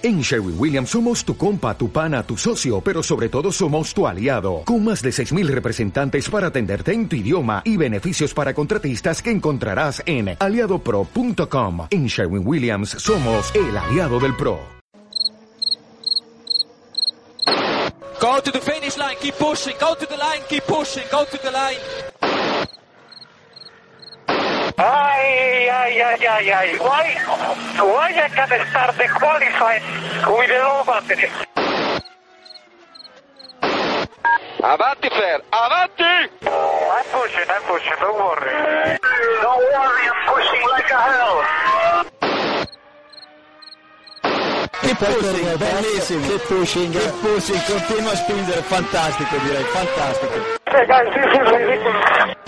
En Sherwin Williams somos tu compa, tu pana, tu socio, pero sobre todo somos tu aliado, con más de 6.000 representantes para atenderte en tu idioma y beneficios para contratistas que encontrarás en aliadopro.com. En Sherwin Williams somos el aliado del PRO. Go to the finish line, keep pushing, go to the line, keep pushing, go to the line. Ay, ay, ay, ay, ay. Why, why I can start the qualifying with the low battery? Avanti Fer, avanti! I'm pushing, I'm pushing, don't worry. Don't worry, I'm pushing like a hell. Che pushing, bellissimo. Che pushing, che pushing, continua a spingere, fantastico direi, fantastico. Hey guys, this is ridiculous.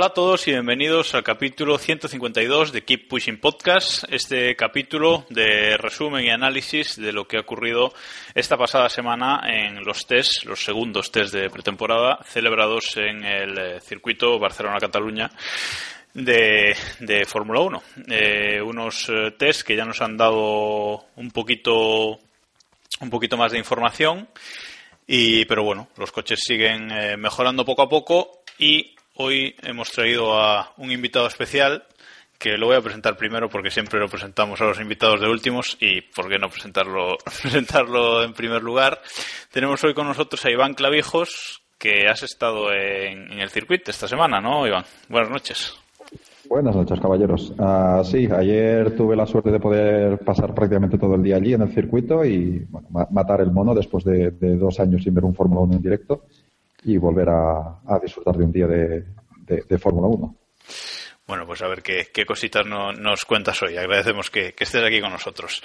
Hola a todos y bienvenidos al capítulo 152 de Keep Pushing Podcast, este capítulo de resumen y análisis de lo que ha ocurrido esta pasada semana en los test, los segundos test de pretemporada celebrados en el eh, circuito Barcelona-Cataluña de, de Fórmula 1. Eh, unos eh, test que ya nos han dado un poquito, un poquito más de información. Y, pero bueno, los coches siguen eh, mejorando poco a poco y hoy hemos traído a un invitado especial que lo voy a presentar primero porque siempre lo presentamos a los invitados de últimos y por qué no presentarlo, presentarlo en primer lugar. Tenemos hoy con nosotros a Iván Clavijos, que has estado en, el circuito esta semana, ¿no, Iván? Buenas noches. Buenas noches, caballeros. Ah, sí, ayer tuve la suerte de poder pasar prácticamente todo el día allí en el circuito y bueno, ma- matar el mono después de, de dos años sin ver un Fórmula 1 en directo y volver a, a disfrutar de un día de, de- de Fórmula 1. Bueno, pues a ver qué, qué cositas no- nos cuentas hoy. Agradecemos que, que estés aquí con nosotros.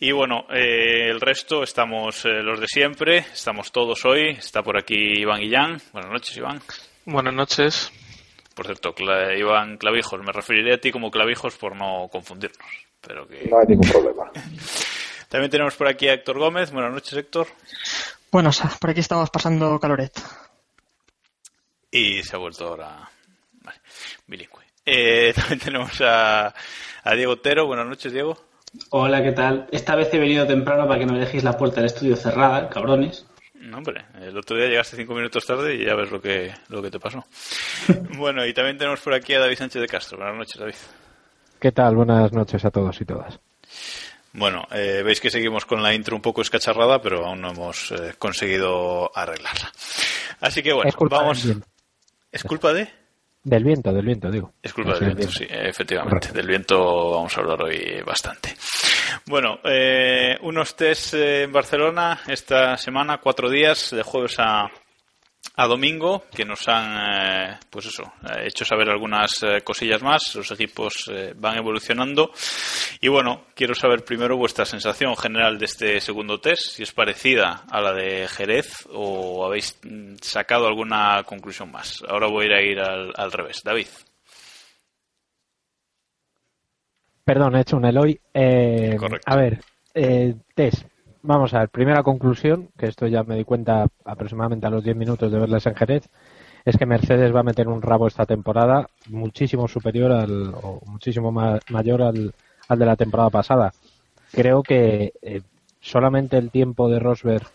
Y bueno, eh, el resto estamos eh, los de siempre. Estamos todos hoy. Está por aquí Iván Guillán. Buenas noches, Iván. Buenas noches. Por cierto, Cla- Iván Clavijos. Me referiré a ti como Clavijos por no confundirnos. Pero que... No hay ningún problema. También tenemos por aquí a Héctor Gómez. Buenas noches, Héctor. Buenos, por aquí estamos pasando caloret. Y se ha vuelto ahora vale, bilingüe. Eh, también tenemos a, a Diego Otero. Buenas noches, Diego. Hola, ¿qué tal? Esta vez he venido temprano para que no me dejéis la puerta del estudio cerrada, cabrones. No, hombre, el otro día llegaste cinco minutos tarde y ya ves lo que, lo que te pasó. bueno, y también tenemos por aquí a David Sánchez de Castro. Buenas noches, David. ¿Qué tal? Buenas noches a todos y todas. Bueno, eh, veis que seguimos con la intro un poco escacharrada, pero aún no hemos eh, conseguido arreglarla. Así que bueno, Es culpa vamos. del viento. ¿Es culpa de? Del viento, del viento, digo. Es culpa del viento, sí, efectivamente. Del viento vamos a hablar hoy bastante. Bueno, eh, unos test en Barcelona esta semana, cuatro días, de jueves a, a domingo, que nos han, eh, pues eso, eh, hecho saber algunas eh, cosillas más. Los equipos eh, van evolucionando. Y bueno, quiero saber primero vuestra sensación general de este segundo test, si es parecida a la de Jerez o habéis mm, sacado alguna conclusión más. Ahora voy a ir a ir al, al revés. David. Perdón, he hecho un Eloy. A ver, eh, test. Vamos a ver, primera conclusión, que esto ya me di cuenta aproximadamente a los 10 minutos de verles en Jerez, es que Mercedes va a meter un rabo esta temporada muchísimo superior al, o muchísimo ma- mayor al, al de la temporada pasada. Creo que eh, solamente el tiempo de Rosberg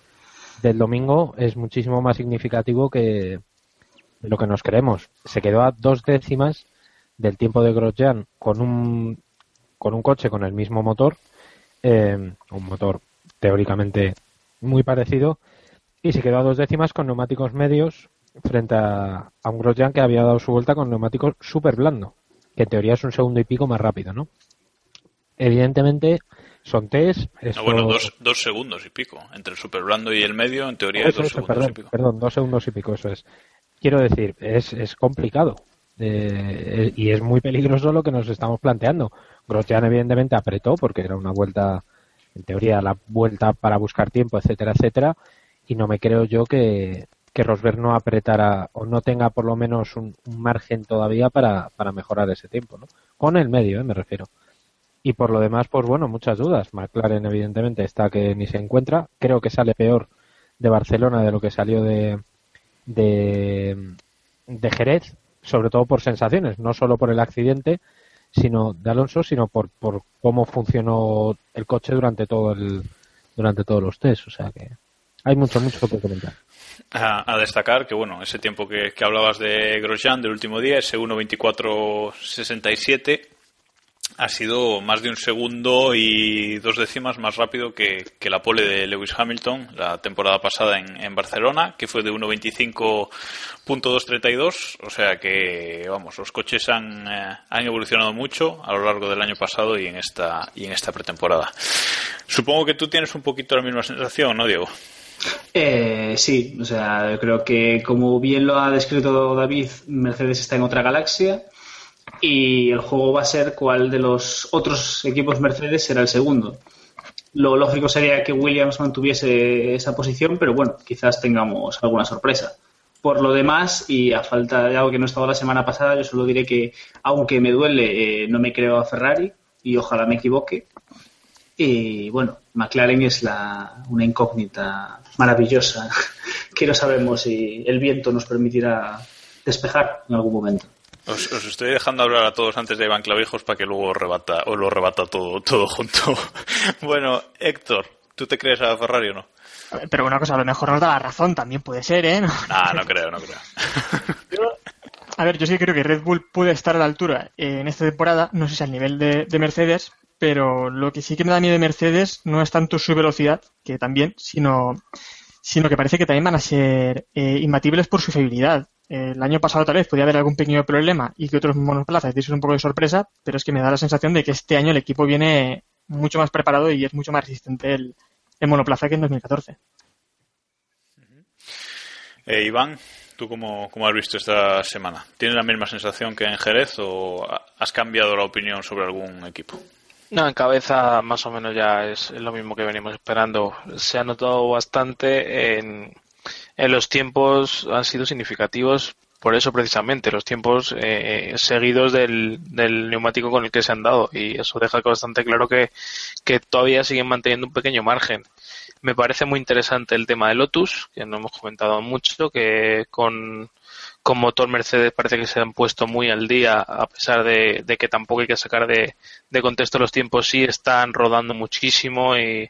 del domingo es muchísimo más significativo que lo que nos creemos. Se quedó a dos décimas del tiempo de Grosjean con un con un coche con el mismo motor, eh, un motor teóricamente muy parecido, y se quedó a dos décimas con neumáticos medios frente a, a un Grosjean que había dado su vuelta con neumáticos súper blando, que en teoría es un segundo y pico más rápido, ¿no? Evidentemente son test. No, esto- bueno, dos, dos segundos y pico. Entre el super blando y el medio, en teoría, Eso, dos eso, segundos perdón, y pico. perdón, dos segundos y pico, eso es. Quiero decir, es, es complicado eh, y es muy peligroso lo que nos estamos planteando. Grosjean evidentemente apretó porque era una vuelta, en teoría, la vuelta para buscar tiempo, etcétera, etcétera, y no me creo yo que, que Rosberg no apretara o no tenga por lo menos un, margen todavía para, para, mejorar ese tiempo, ¿no? Con el medio, ¿eh? me refiero. Y por lo demás, pues bueno, muchas dudas. McLaren evidentemente está que ni se encuentra. Creo que sale peor de Barcelona de lo que salió de, de, de Jerez, sobre todo por sensaciones, no solo por el accidente, sino de Alonso, sino por, por cómo funcionó el coche durante todo el durante todos los test. O sea que hay mucho, mucho que comentar. A, destacar que, bueno, ese tiempo que, que hablabas de Grosjean del último día, ese 1.24.67, ha sido más de un segundo y dos décimas más rápido que, la pole de Lewis Hamilton la temporada pasada en, Barcelona, que fue de 1.25.232. O sea que, vamos, los coches han, eh, han evolucionado mucho a lo largo del año pasado y en esta, y en esta pretemporada. Supongo que tú tienes un poquito la misma sensación, ¿no, Diego? Eh, sí, o sea, creo que como bien lo ha descrito David, Mercedes está en otra galaxia y el juego va a ser cuál de los otros equipos Mercedes será el segundo. Lo lógico sería que Williams mantuviese esa posición, pero bueno, quizás tengamos alguna sorpresa. Por lo demás, y a falta de algo que no estaba la semana pasada, yo solo diré que, aunque me duele, eh, no me creo a Ferrari y ojalá me equivoque. Y bueno, McLaren es la, una incógnita maravillosa que no sabemos si el viento nos permitirá despejar en algún momento. Os, estoy dejando hablar a todos antes de Iván Clavijos para que luego rebata, o lo rebata todo, todo junto. bueno, Héctor, ¿tú te crees a Ferrari o no? Pero una cosa, a lo mejor nos da la razón, también puede ser, ¿eh? No, ah, no creo, no creo. a ver, yo sí creo que Red Bull puede estar a la altura en esta temporada, no sé si al nivel de, Mercedes, pero lo que sí que me da miedo de Mercedes no es tanto su velocidad, que también, sino, sino que parece que también van a ser eh, imbatibles por su fiabilidad el año pasado tal vez podía haber algún pequeño problema y que otros monoplazas diesen un poco de sorpresa, pero es que me da la sensación de que este año el equipo viene mucho más preparado y es mucho más resistente el, monoplaza que en 2014. Eh, Iván, ¿tú cómo, cómo, has visto esta semana? ¿Tienes la misma sensación que en Jerez o has cambiado la opinión sobre algún equipo? No, en cabeza más o menos ya es lo mismo que venimos esperando. Se ha notado bastante en, en los tiempos han sido significativos por eso precisamente, los tiempos eh, seguidos del, neumático con el que se han dado y eso deja bastante claro que, que todavía siguen manteniendo un pequeño margen. Me parece muy interesante el tema de Lotus, que no hemos comentado mucho, que con, con motor Mercedes parece que se han puesto muy al día, a pesar de, de que tampoco hay que sacar de, de contexto los tiempos, sí están rodando muchísimo y,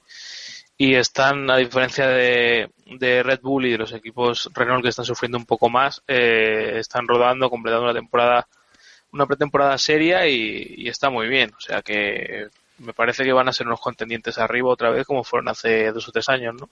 y están, a diferencia de, Red Bull y de los equipos Renault que están sufriendo un poco más, eh, están rodando, completando una temporada, una pretemporada seria y, está muy bien. O sea que me parece que van a ser unos contendientes arriba otra vez como fueron hace dos o tres años, ¿no?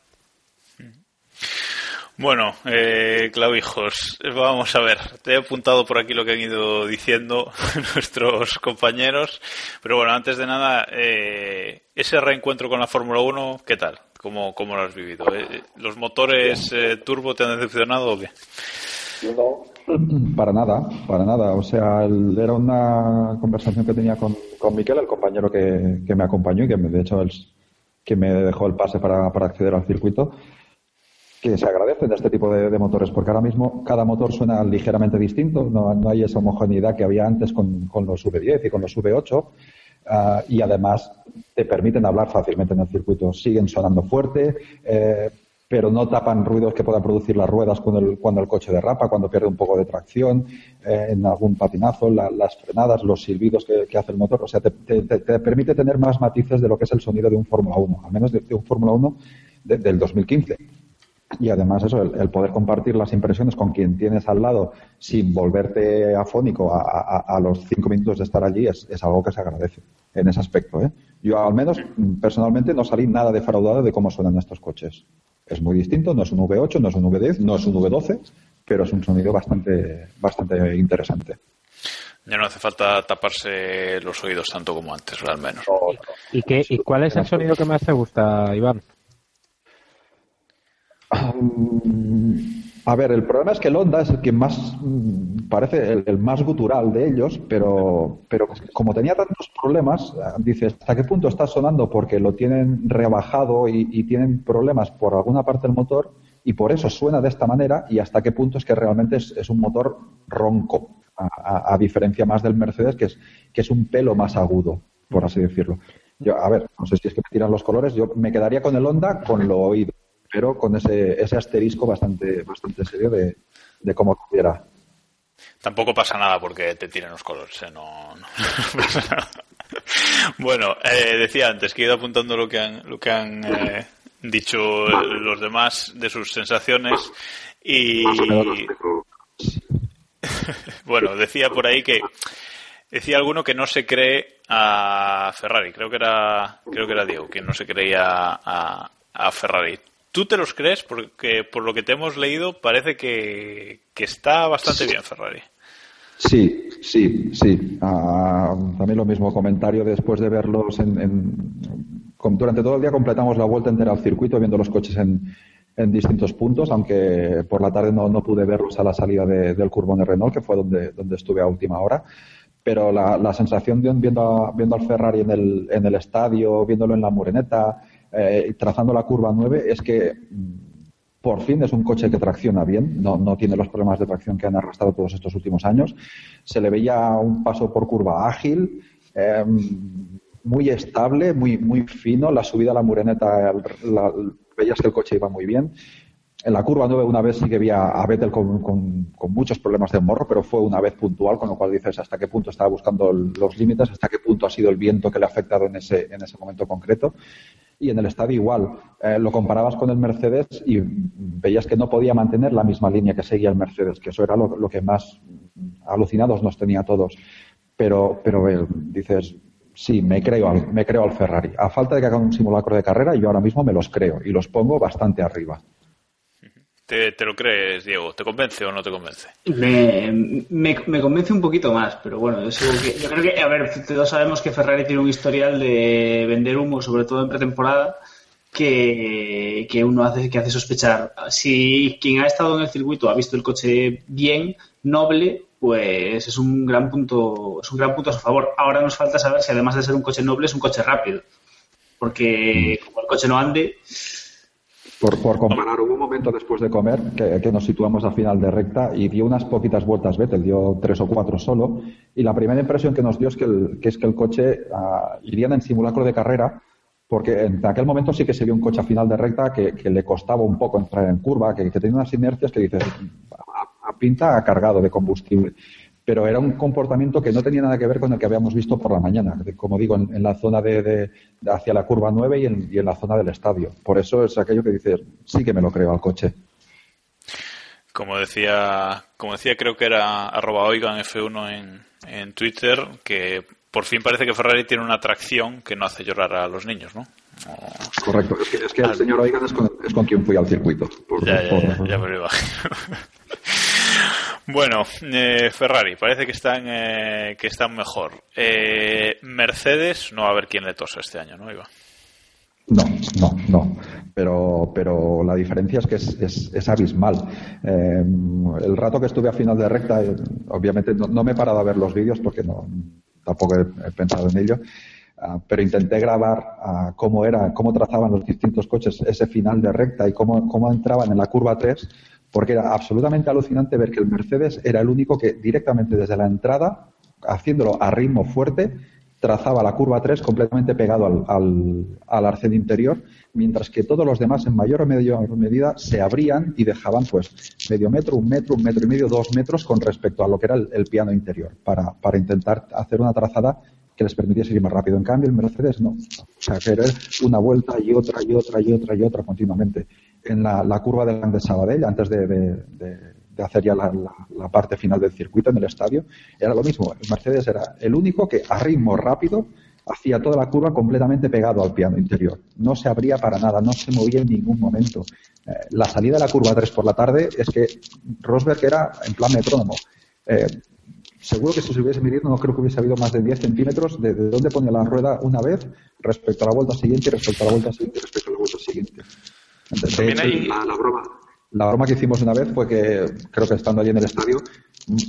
Bueno, eh, Clavijos, vamos a ver. Te he apuntado por aquí lo que han ido diciendo nuestros compañeros. Pero bueno, antes de nada, eh, ese reencuentro con la Fórmula 1, ¿qué tal? ¿Cómo, cómo lo has vivido? Eh, ¿Los motores eh, turbo te han decepcionado o qué? No, para nada, para nada. O sea, era una conversación que tenía con, con Miquel, el compañero que, que me acompañó y que de hecho el, que me dejó el pase para, para acceder al circuito que se agradecen de este tipo de, motores, porque ahora mismo cada motor suena ligeramente distinto, no, hay esa homogeneidad que había antes con, los V10 y con los V8, ah, y además te permiten hablar fácilmente en el circuito. Siguen sonando fuerte, eh, pero no tapan ruidos que puedan producir las ruedas cuando el, cuando el coche derrapa, cuando pierde un poco de tracción, eh, en algún patinazo, las frenadas, los silbidos que, hace el motor. O sea, te, permite tener más matices de lo que es el sonido de un Fórmula 1, al menos de, un Fórmula 1 del 2015 y además eso, el, poder compartir las impresiones con quien tienes al lado sin volverte afónico a, a, los cinco minutos de estar allí es, algo que se agradece en ese aspecto. ¿eh? Yo al menos personalmente no salí nada defraudado de cómo suenan estos coches. Es muy distinto, no es un V8, no es un V10, no es un V12, pero es un sonido bastante, bastante interesante. Ya no hace falta taparse los oídos tanto como antes, al menos. ¿Y, qué, ¿Y cuál es el sonido que más te gusta, Iván? A ver, el problema es que el Honda es el que más mm, parece el, más gutural de ellos, pero, pero como tenía tantos problemas, dice, ¿hasta qué punto está sonando? Porque lo tienen rebajado y, tienen problemas por alguna parte del motor, y por eso suena de esta manera y hasta qué punto es que realmente es, un motor ronco, a, diferencia más del Mercedes, que es, que es un pelo más agudo, por así decirlo. Yo, a ver, no sé si es que me tiran los colores, yo me quedaría con el Honda con lo oído, pero con ese, ese asterisco bastante, bastante serio de, de cómo quiera. Tampoco pasa nada porque te tiren los colores, ¿eh? no, pasa nada. Bueno, eh, decía antes que he ido apuntando lo que han, lo que han eh, dicho los demás de sus sensaciones y bueno, decía por ahí que decía alguno que no se cree a Ferrari, creo que era creo que era Diego quien no se creía a Ferrari. ¿Tú te los crees? Porque por lo que te hemos leído parece que, está bastante bien Ferrari. Sí, sí, sí. Ah, también lo mismo comentario después de verlos en, durante todo el día completamos la vuelta entera al circuito viendo los coches en, distintos puntos, aunque por la tarde no, pude verlos a la salida del Curbón de Renault, que fue donde, donde estuve a última hora. Pero la, sensación de viendo, viendo al Ferrari en el, en el estadio, viéndolo en la mureneta, eh, trazando la curva 9 es que mm, por fin es un coche que tracciona bien, no, no, tiene los problemas de tracción que han arrastrado todos estos últimos años. Se le veía un paso por curva ágil, em, muy estable, muy, muy fino. La subida a la mureneta, veías que el coche iba muy bien. En la curva 9 una vez sí que había a Vettel con, con, muchos problemas de morro, pero fue una vez puntual, con lo cual dices hasta qué punto estaba buscando los límites, hasta qué punto ha sido el viento que le ha afectado en ese, en ese momento concreto y en el estadio igual. Eh, lo comparabas con el Mercedes y veías que no podía mantener la misma línea que seguía el Mercedes, que eso era lo, que más alucinados nos tenía todos. Pero, pero eh, dices, sí, me creo, al, me creo al Ferrari. A falta de que hagan un simulacro de carrera, yo ahora mismo me los creo y los pongo bastante arriba. ¿Te, lo crees, Diego? ¿Te convence o no te convence? Me, me, convence un poquito más, pero bueno, yo, creo que, a ver, todos sabemos que Ferrari tiene un historial de vender humo, sobre todo en pretemporada, que, que uno hace, que hace sospechar. Si quien ha estado en el circuito ha visto el coche bien, noble, pues es un gran punto, es un gran punto a su favor. Ahora nos falta saber si además de ser un coche noble es un coche rápido. Porque como el coche no ande, por, por, comparar, hubo un momento después de comer que, nos situamos al final de recta y dio unas poquitas vueltas Vettel, dio tres o cuatro solo. Y la primera impresión que nos dio es que el, que es que el coche uh, iría en simulacro de carrera, porque en aquel momento sí que se vio un coche a final de recta que, le costaba un poco entrar en curva, que, tenía unas inercias que dices, a, a pinta cargado de combustible pero era un comportamiento que no tenía nada que ver con el que habíamos visto por la mañana, como digo, en, la zona de, hacia la curva 9 y en, la zona del estadio. Por eso es aquello que dices, sí que me lo creo al coche. Como decía, como decía creo que era arroba oigan F1 en, Twitter, que por fin parece que Ferrari tiene una atracción que no hace llorar a los niños, ¿no? Correcto, es que, el señor Oigan es con, quien fui al circuito. ya, ya, ya, me lo imagino. Bueno, eh, Ferrari, parece que están, eh, que están mejor. Eh, Mercedes, no va a ver quién le tosa este año, ¿no, Iba? No, no, no. Pero, pero la diferencia es que es, es, abismal. el rato que estuve a final de recta, obviamente no, me he parado a ver los vídeos porque no, tampoco he, pensado en ello. Ah, pero intenté grabar ah, cómo era, cómo trazaban los distintos coches ese final de recta y cómo, cómo entraban en la curva 3 porque era absolutamente alucinante ver que el Mercedes era el único que directamente desde la entrada, haciéndolo a ritmo fuerte, trazaba la curva 3 completamente pegado al, al, al, interior, mientras que todos los demás en mayor o mayor medida se abrían y dejaban pues medio metro, un metro, un metro y medio, dos metros con respecto a lo que era el, piano interior, para, para, intentar hacer una trazada que les permitiese ir más rápido. En cambio, el Mercedes no. O sea, que era una vuelta y otra y otra y otra y otra continuamente en la, curva de Sabadell, antes de, hacer ya la, parte final del circuito en el estadio, era lo mismo. El Mercedes era el único que a ritmo rápido hacía toda la curva completamente pegado al piano interior. No se abría para nada, no se movía en ningún momento. Eh, la salida de la curva 3 por la tarde es que Rosberg era en plan metrónomo. Eh, seguro que si se hubiese medido no creo que hubiese habido más de 10 centímetros de, de dónde ponía la rueda una vez respecto a la vuelta siguiente respecto a la vuelta siguiente respecto a la vuelta siguiente la, broma, la broma que hicimos una vez fue que, creo que estando allí en el estadio,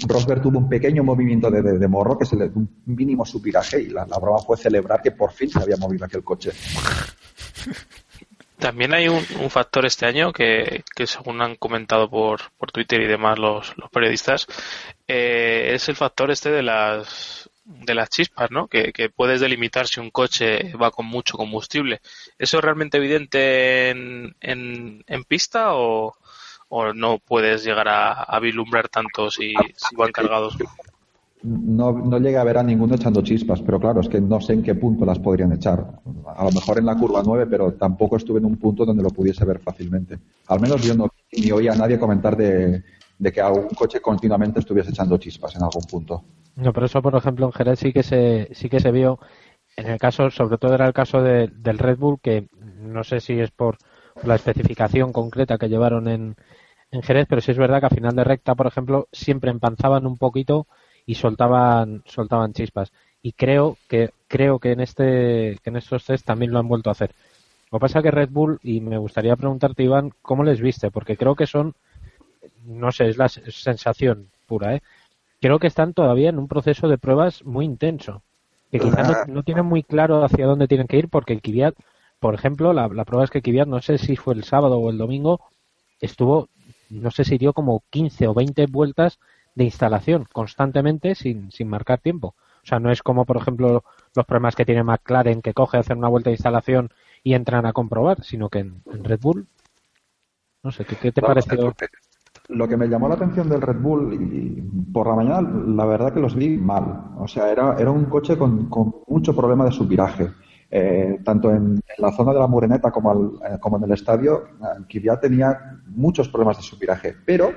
Rosberg tuvo un pequeño movimiento de, morro, que se le un mínimo supiraje, y la, broma fue celebrar que por fin se había movido aquel coche. También hay un, factor este año que, según han comentado por, por Twitter y demás los, los periodistas, eh, es el factor este de las de las chispas, ¿no? Que, puedes delimitar si un coche va con mucho combustible. ¿Eso es realmente evidente en, en, pista o, o, no puedes llegar a, a vislumbrar tanto si, si van cargados? No, no llegué a ver a ninguno echando chispas, pero claro, es que no sé en qué punto las podrían echar. A lo mejor en la curva 9, pero tampoco estuve en un punto donde lo pudiese ver fácilmente. Al menos yo no ni oía a nadie comentar de, de que algún coche continuamente estuviese echando chispas en algún punto. No, pero eso, por ejemplo, en Jerez sí que se, sí que se vio. En el caso, sobre todo era el caso del Red Bull, que no sé si es por la especificación concreta que llevaron en, en Jerez, pero sí es verdad que a final de recta, por ejemplo, siempre empanzaban un poquito y soltaban, soltaban chispas. Y creo que, creo que en este, que en estos test también lo han vuelto a hacer. Lo que pasa que Red Bull, y me gustaría preguntarte, Iván, ¿cómo les viste? Porque creo que son, no sé, es la sensación pura, ¿eh? Creo que están todavía en un proceso de pruebas muy intenso. Que quizás no, tienen muy claro hacia dónde tienen que ir, porque el Kvyat, por ejemplo, la, prueba es que Kvyat, no sé si fue el sábado o el domingo, estuvo, no sé si dio como 15 o 20 vueltas de instalación constantemente sin, sin marcar tiempo. O sea, no es como, por ejemplo, los problemas que tiene McLaren, que coge, hacer una vuelta de instalación y entran a comprobar, sino que en, Red Bull, no sé, ¿qué, qué te pareció? Lo que me llamó la atención del Red Bull y por la mañana, la verdad que los vi mal. O sea, era, era un coche con, mucho problema de subviraje. Eh, tanto en, la zona de la Mureneta como, eh, como en el estadio, Kvyat tenía muchos problemas de subviraje. Pero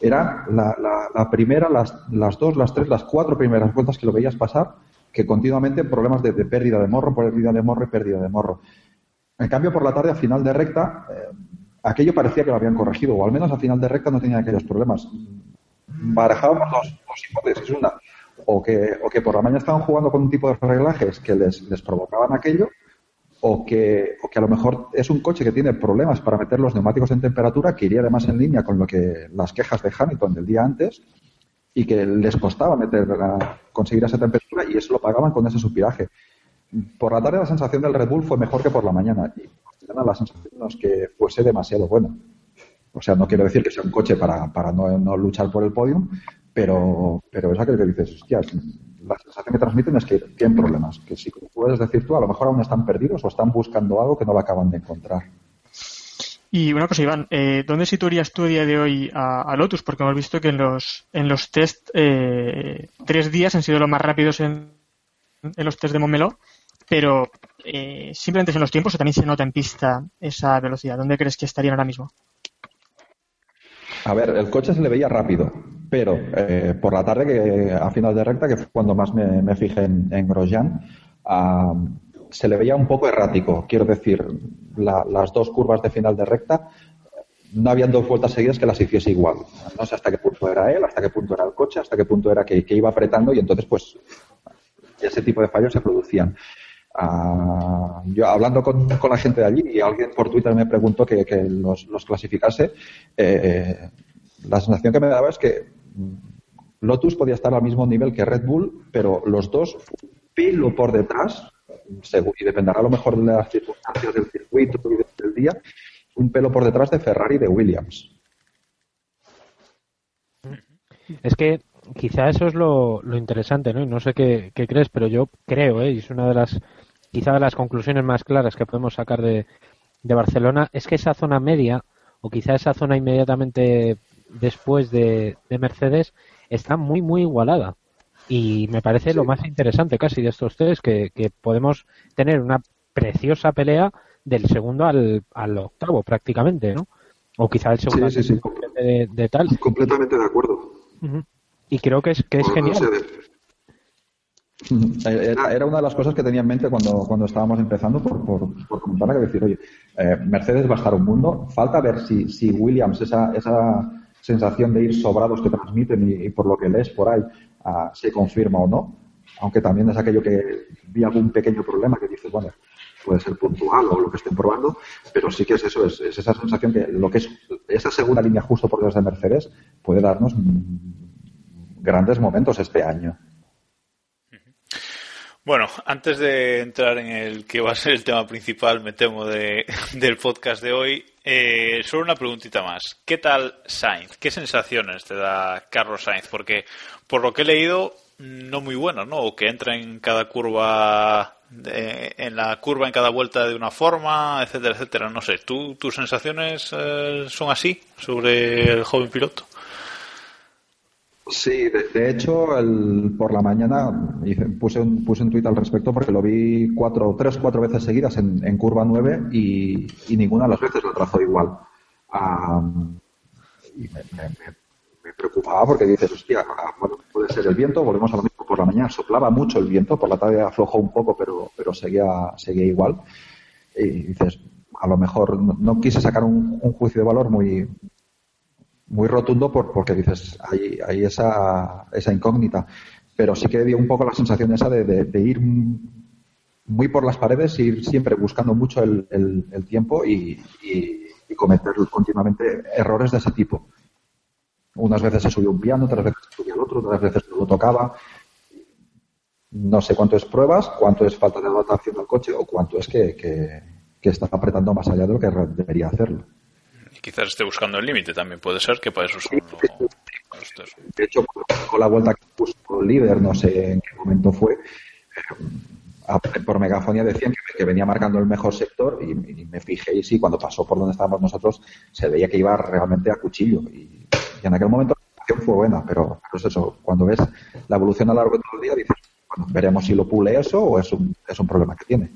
era la, la, primera, las, las, dos, las tres, las cuatro primeras vueltas que lo veías pasar, que continuamente problemas de, pérdida de morro, pérdida de morro y pérdida de morro. En cambio, por la tarde, a final de recta, eh, aquello parecía que lo habían corregido, o al menos a final de recta no tenían aquellos problemas. Barajábamos dos, hipótesis. Una, o que, o que por la mañana estaban jugando con un tipo de reglajes que les, provocaban aquello, o que, o que a lo mejor es un coche que tiene problemas para meter los neumáticos en temperatura, que iría además en línea con lo que las quejas de Hamilton del día antes, y que les costaba meter, conseguir esa temperatura y eso lo pagaban con ese supiraje. Por la tarde la sensación del Red Bull fue mejor que por la mañana la sensación no es que fuese demasiado bueno. O sea, no quiero decir que sea un coche para, para no, luchar por el podium, pero, pero es aquello que dices, hostias, la sensación que transmiten es que tienen problemas, que si puedes decir tú, a lo mejor aún están perdidos o están buscando algo que no lo acaban de encontrar. Y una cosa, Iván, eh, ¿dónde situarías tú a día de hoy a, Lotus? Porque hemos visto que en los, en los test, eh, tres días han sido los más rápidos en, en los test de Momelo pero eh, simplemente en los tiempos o también se nota en pista esa velocidad. ¿Dónde crees que estarían ahora mismo? A ver, el coche se le veía rápido, pero eh, por la tarde, que a final de recta, que fue cuando más me, fijé en, Grosjean, se le veía un poco errático. Quiero decir, las dos curvas de final de recta no habían dos vueltas seguidas que las hiciese igual. No sé hasta qué punto era él, hasta qué punto era el coche, hasta qué punto era que, iba apretando y entonces pues ese tipo de fallos se producían yo hablando con, la gente de allí y alguien por Twitter me preguntó que, los, clasificase, eh, la sensación que me daba es que Lotus podía estar al mismo nivel que Red Bull, pero los dos pilo por detrás, y dependerá a lo mejor de las circunstancias del circuito y del día, un pelo por detrás de Ferrari y de Williams. Es que quizá eso es lo, interesante, ¿no? Y no sé qué, crees, pero yo creo, ¿eh? y es una de las quizá de las conclusiones más claras que podemos sacar de, Barcelona es que esa zona media, o quizá esa zona inmediatamente después de, Mercedes, está muy, muy igualada. Y me parece lo más interesante casi de estos tres, que, podemos tener una preciosa pelea del segundo al, octavo prácticamente, ¿no? O quizá el segundo de, tal. Completamente de acuerdo. Y creo que es, que es genial. Era, una de las cosas que tenía en mente cuando, cuando estábamos empezando por, por, por comentar, que decir, oye, eh, Mercedes va a estar un mundo, falta ver si, si Williams, esa, esa sensación de ir sobrados que transmiten y, por lo que lees por ahí, uh, se confirma o no, aunque también es aquello que vi algún pequeño problema que dices, bueno, puede ser puntual o lo que estén probando, pero sí que es eso, es, es esa sensación que lo que es esa segunda línea justo por detrás de Mercedes puede darnos grandes momentos este año. Bueno, antes de entrar en el que va a ser el tema principal, me temo, de, del podcast de hoy, eh, solo una preguntita más. ¿Qué tal Sainz? ¿Qué sensaciones te da Carlos Sainz? Porque por lo que he leído, no muy bueno, ¿no? O que entra en cada curva, en la curva en cada vuelta de una forma, etcétera, etcétera. No sé, ¿tú, ¿tus sensaciones eh, son así sobre el joven piloto? Sí, de, hecho, el, por la mañana puse un, puse un tuit al respecto porque lo vi cuatro, tres, cuatro veces seguidas en, curva 9 y, ninguna de las veces lo trazó igual. y me, preocupaba porque dices, hostia, ah, bueno, puede ser el viento, volvemos a lo mismo por la mañana, soplaba mucho el viento, por la tarde aflojó un poco, pero, pero seguía, seguía igual. Y dices, a lo mejor no, quise sacar un, juicio de valor muy, muy rotundo por, porque dices, hay, hay esa, esa incógnita. Pero sí que dio un poco la sensación esa de, de, ir muy por las paredes, ir siempre buscando mucho el, el, tiempo y, y, cometer continuamente errores de ese tipo. Unas veces se subió un piano, otras veces se subía el otro, otras veces no lo tocaba. No sé cuánto es pruebas, cuánto es falta de adaptación al coche o cuánto es que, que está apretando más allá de lo que debería hacerlo quizás esté buscando el límite también. Puede ser que para eso son De hecho, con la vuelta que puso el líder, no sé en qué momento fue, eh, por megafonía decían que, venía marcando el mejor sector y, me fijé y sí, cuando pasó por donde estábamos nosotros se veía que iba realmente a cuchillo. Y, en aquel momento fue buena, pero, es eso, cuando ves la evolución a lo largo de todo el día dices, bueno, veremos si lo pule eso o es un, es un problema que tiene.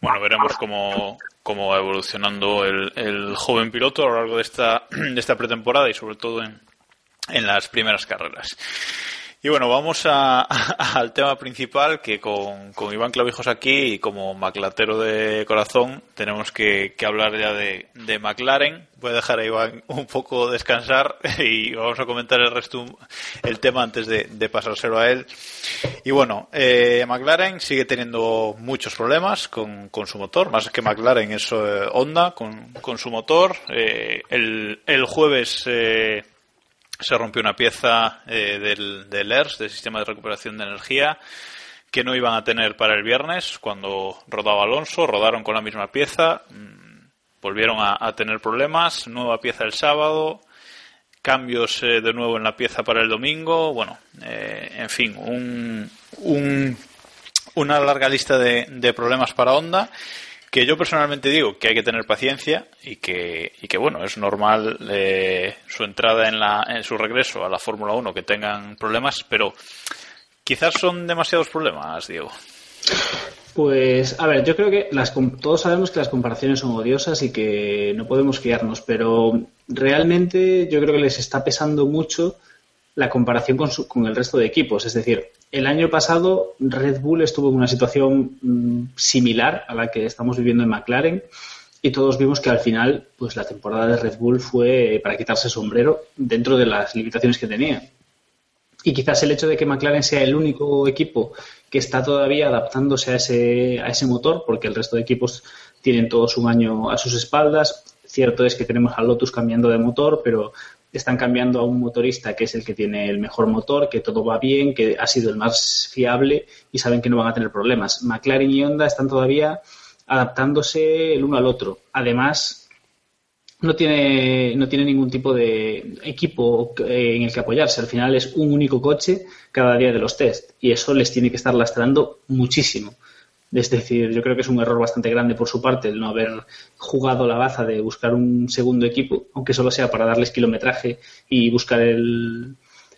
Bueno, veremos cómo, cómo va evolucionando el, el, joven piloto a lo largo de esta, de esta pretemporada y sobre todo en, en las primeras carreras. Y bueno, vamos a, al tema principal que con, con, Iván Clavijos aquí y como maclatero de corazón tenemos que, que hablar ya de, de, McLaren. Voy a dejar a Iván un poco descansar y vamos a comentar el resto, el tema antes de, de pasárselo a él. Y bueno, eh, McLaren sigue teniendo muchos problemas con, con, su motor, más que McLaren es eh, Honda con, con, su motor. Eh, el, el jueves eh, se rompió una pieza eh, del, del ERS, del sistema de recuperación de energía, que no iban a tener para el viernes cuando rodaba Alonso. Rodaron con la misma pieza, mm, volvieron a, tener problemas. Nueva pieza el sábado, cambios eh, de nuevo en la pieza para el domingo. Bueno, eh, en fin, un, un, una larga lista de, de problemas para Honda que yo personalmente digo que hay que tener paciencia y que, y que bueno, es normal eh, su entrada en, la, en su regreso a la Fórmula 1 que tengan problemas, pero quizás son demasiados problemas, Diego. Pues, a ver, yo creo que las, todos sabemos que las comparaciones son odiosas y que no podemos fiarnos, pero realmente yo creo que les está pesando mucho la comparación con, con el resto de equipos. Es decir, el año pasado Red Bull estuvo en una situación mm, similar a la que estamos viviendo en McLaren y todos vimos que al final pues la temporada de Red Bull fue para quitarse el sombrero dentro de las limitaciones que tenía. Y quizás el hecho de que McLaren sea el único equipo que está todavía adaptándose a ese, a ese motor, porque el resto de equipos tienen todos un año a sus espaldas. Cierto es que tenemos a Lotus cambiando de motor, pero están cambiando a un motorista que es el que tiene el mejor motor, que todo va bien, que ha sido el más fiable y saben que no van a tener problemas. McLaren y Honda están todavía adaptándose el uno al otro. Además, no tiene, no tiene ningún tipo de equipo en el que apoyarse. Al final es un único coche cada día de los test y eso les tiene que estar lastrando muchísimo. Es decir, yo creo que es un error bastante grande por su parte el no haber jugado la baza de buscar un segundo equipo, aunque solo sea para darles kilometraje y buscar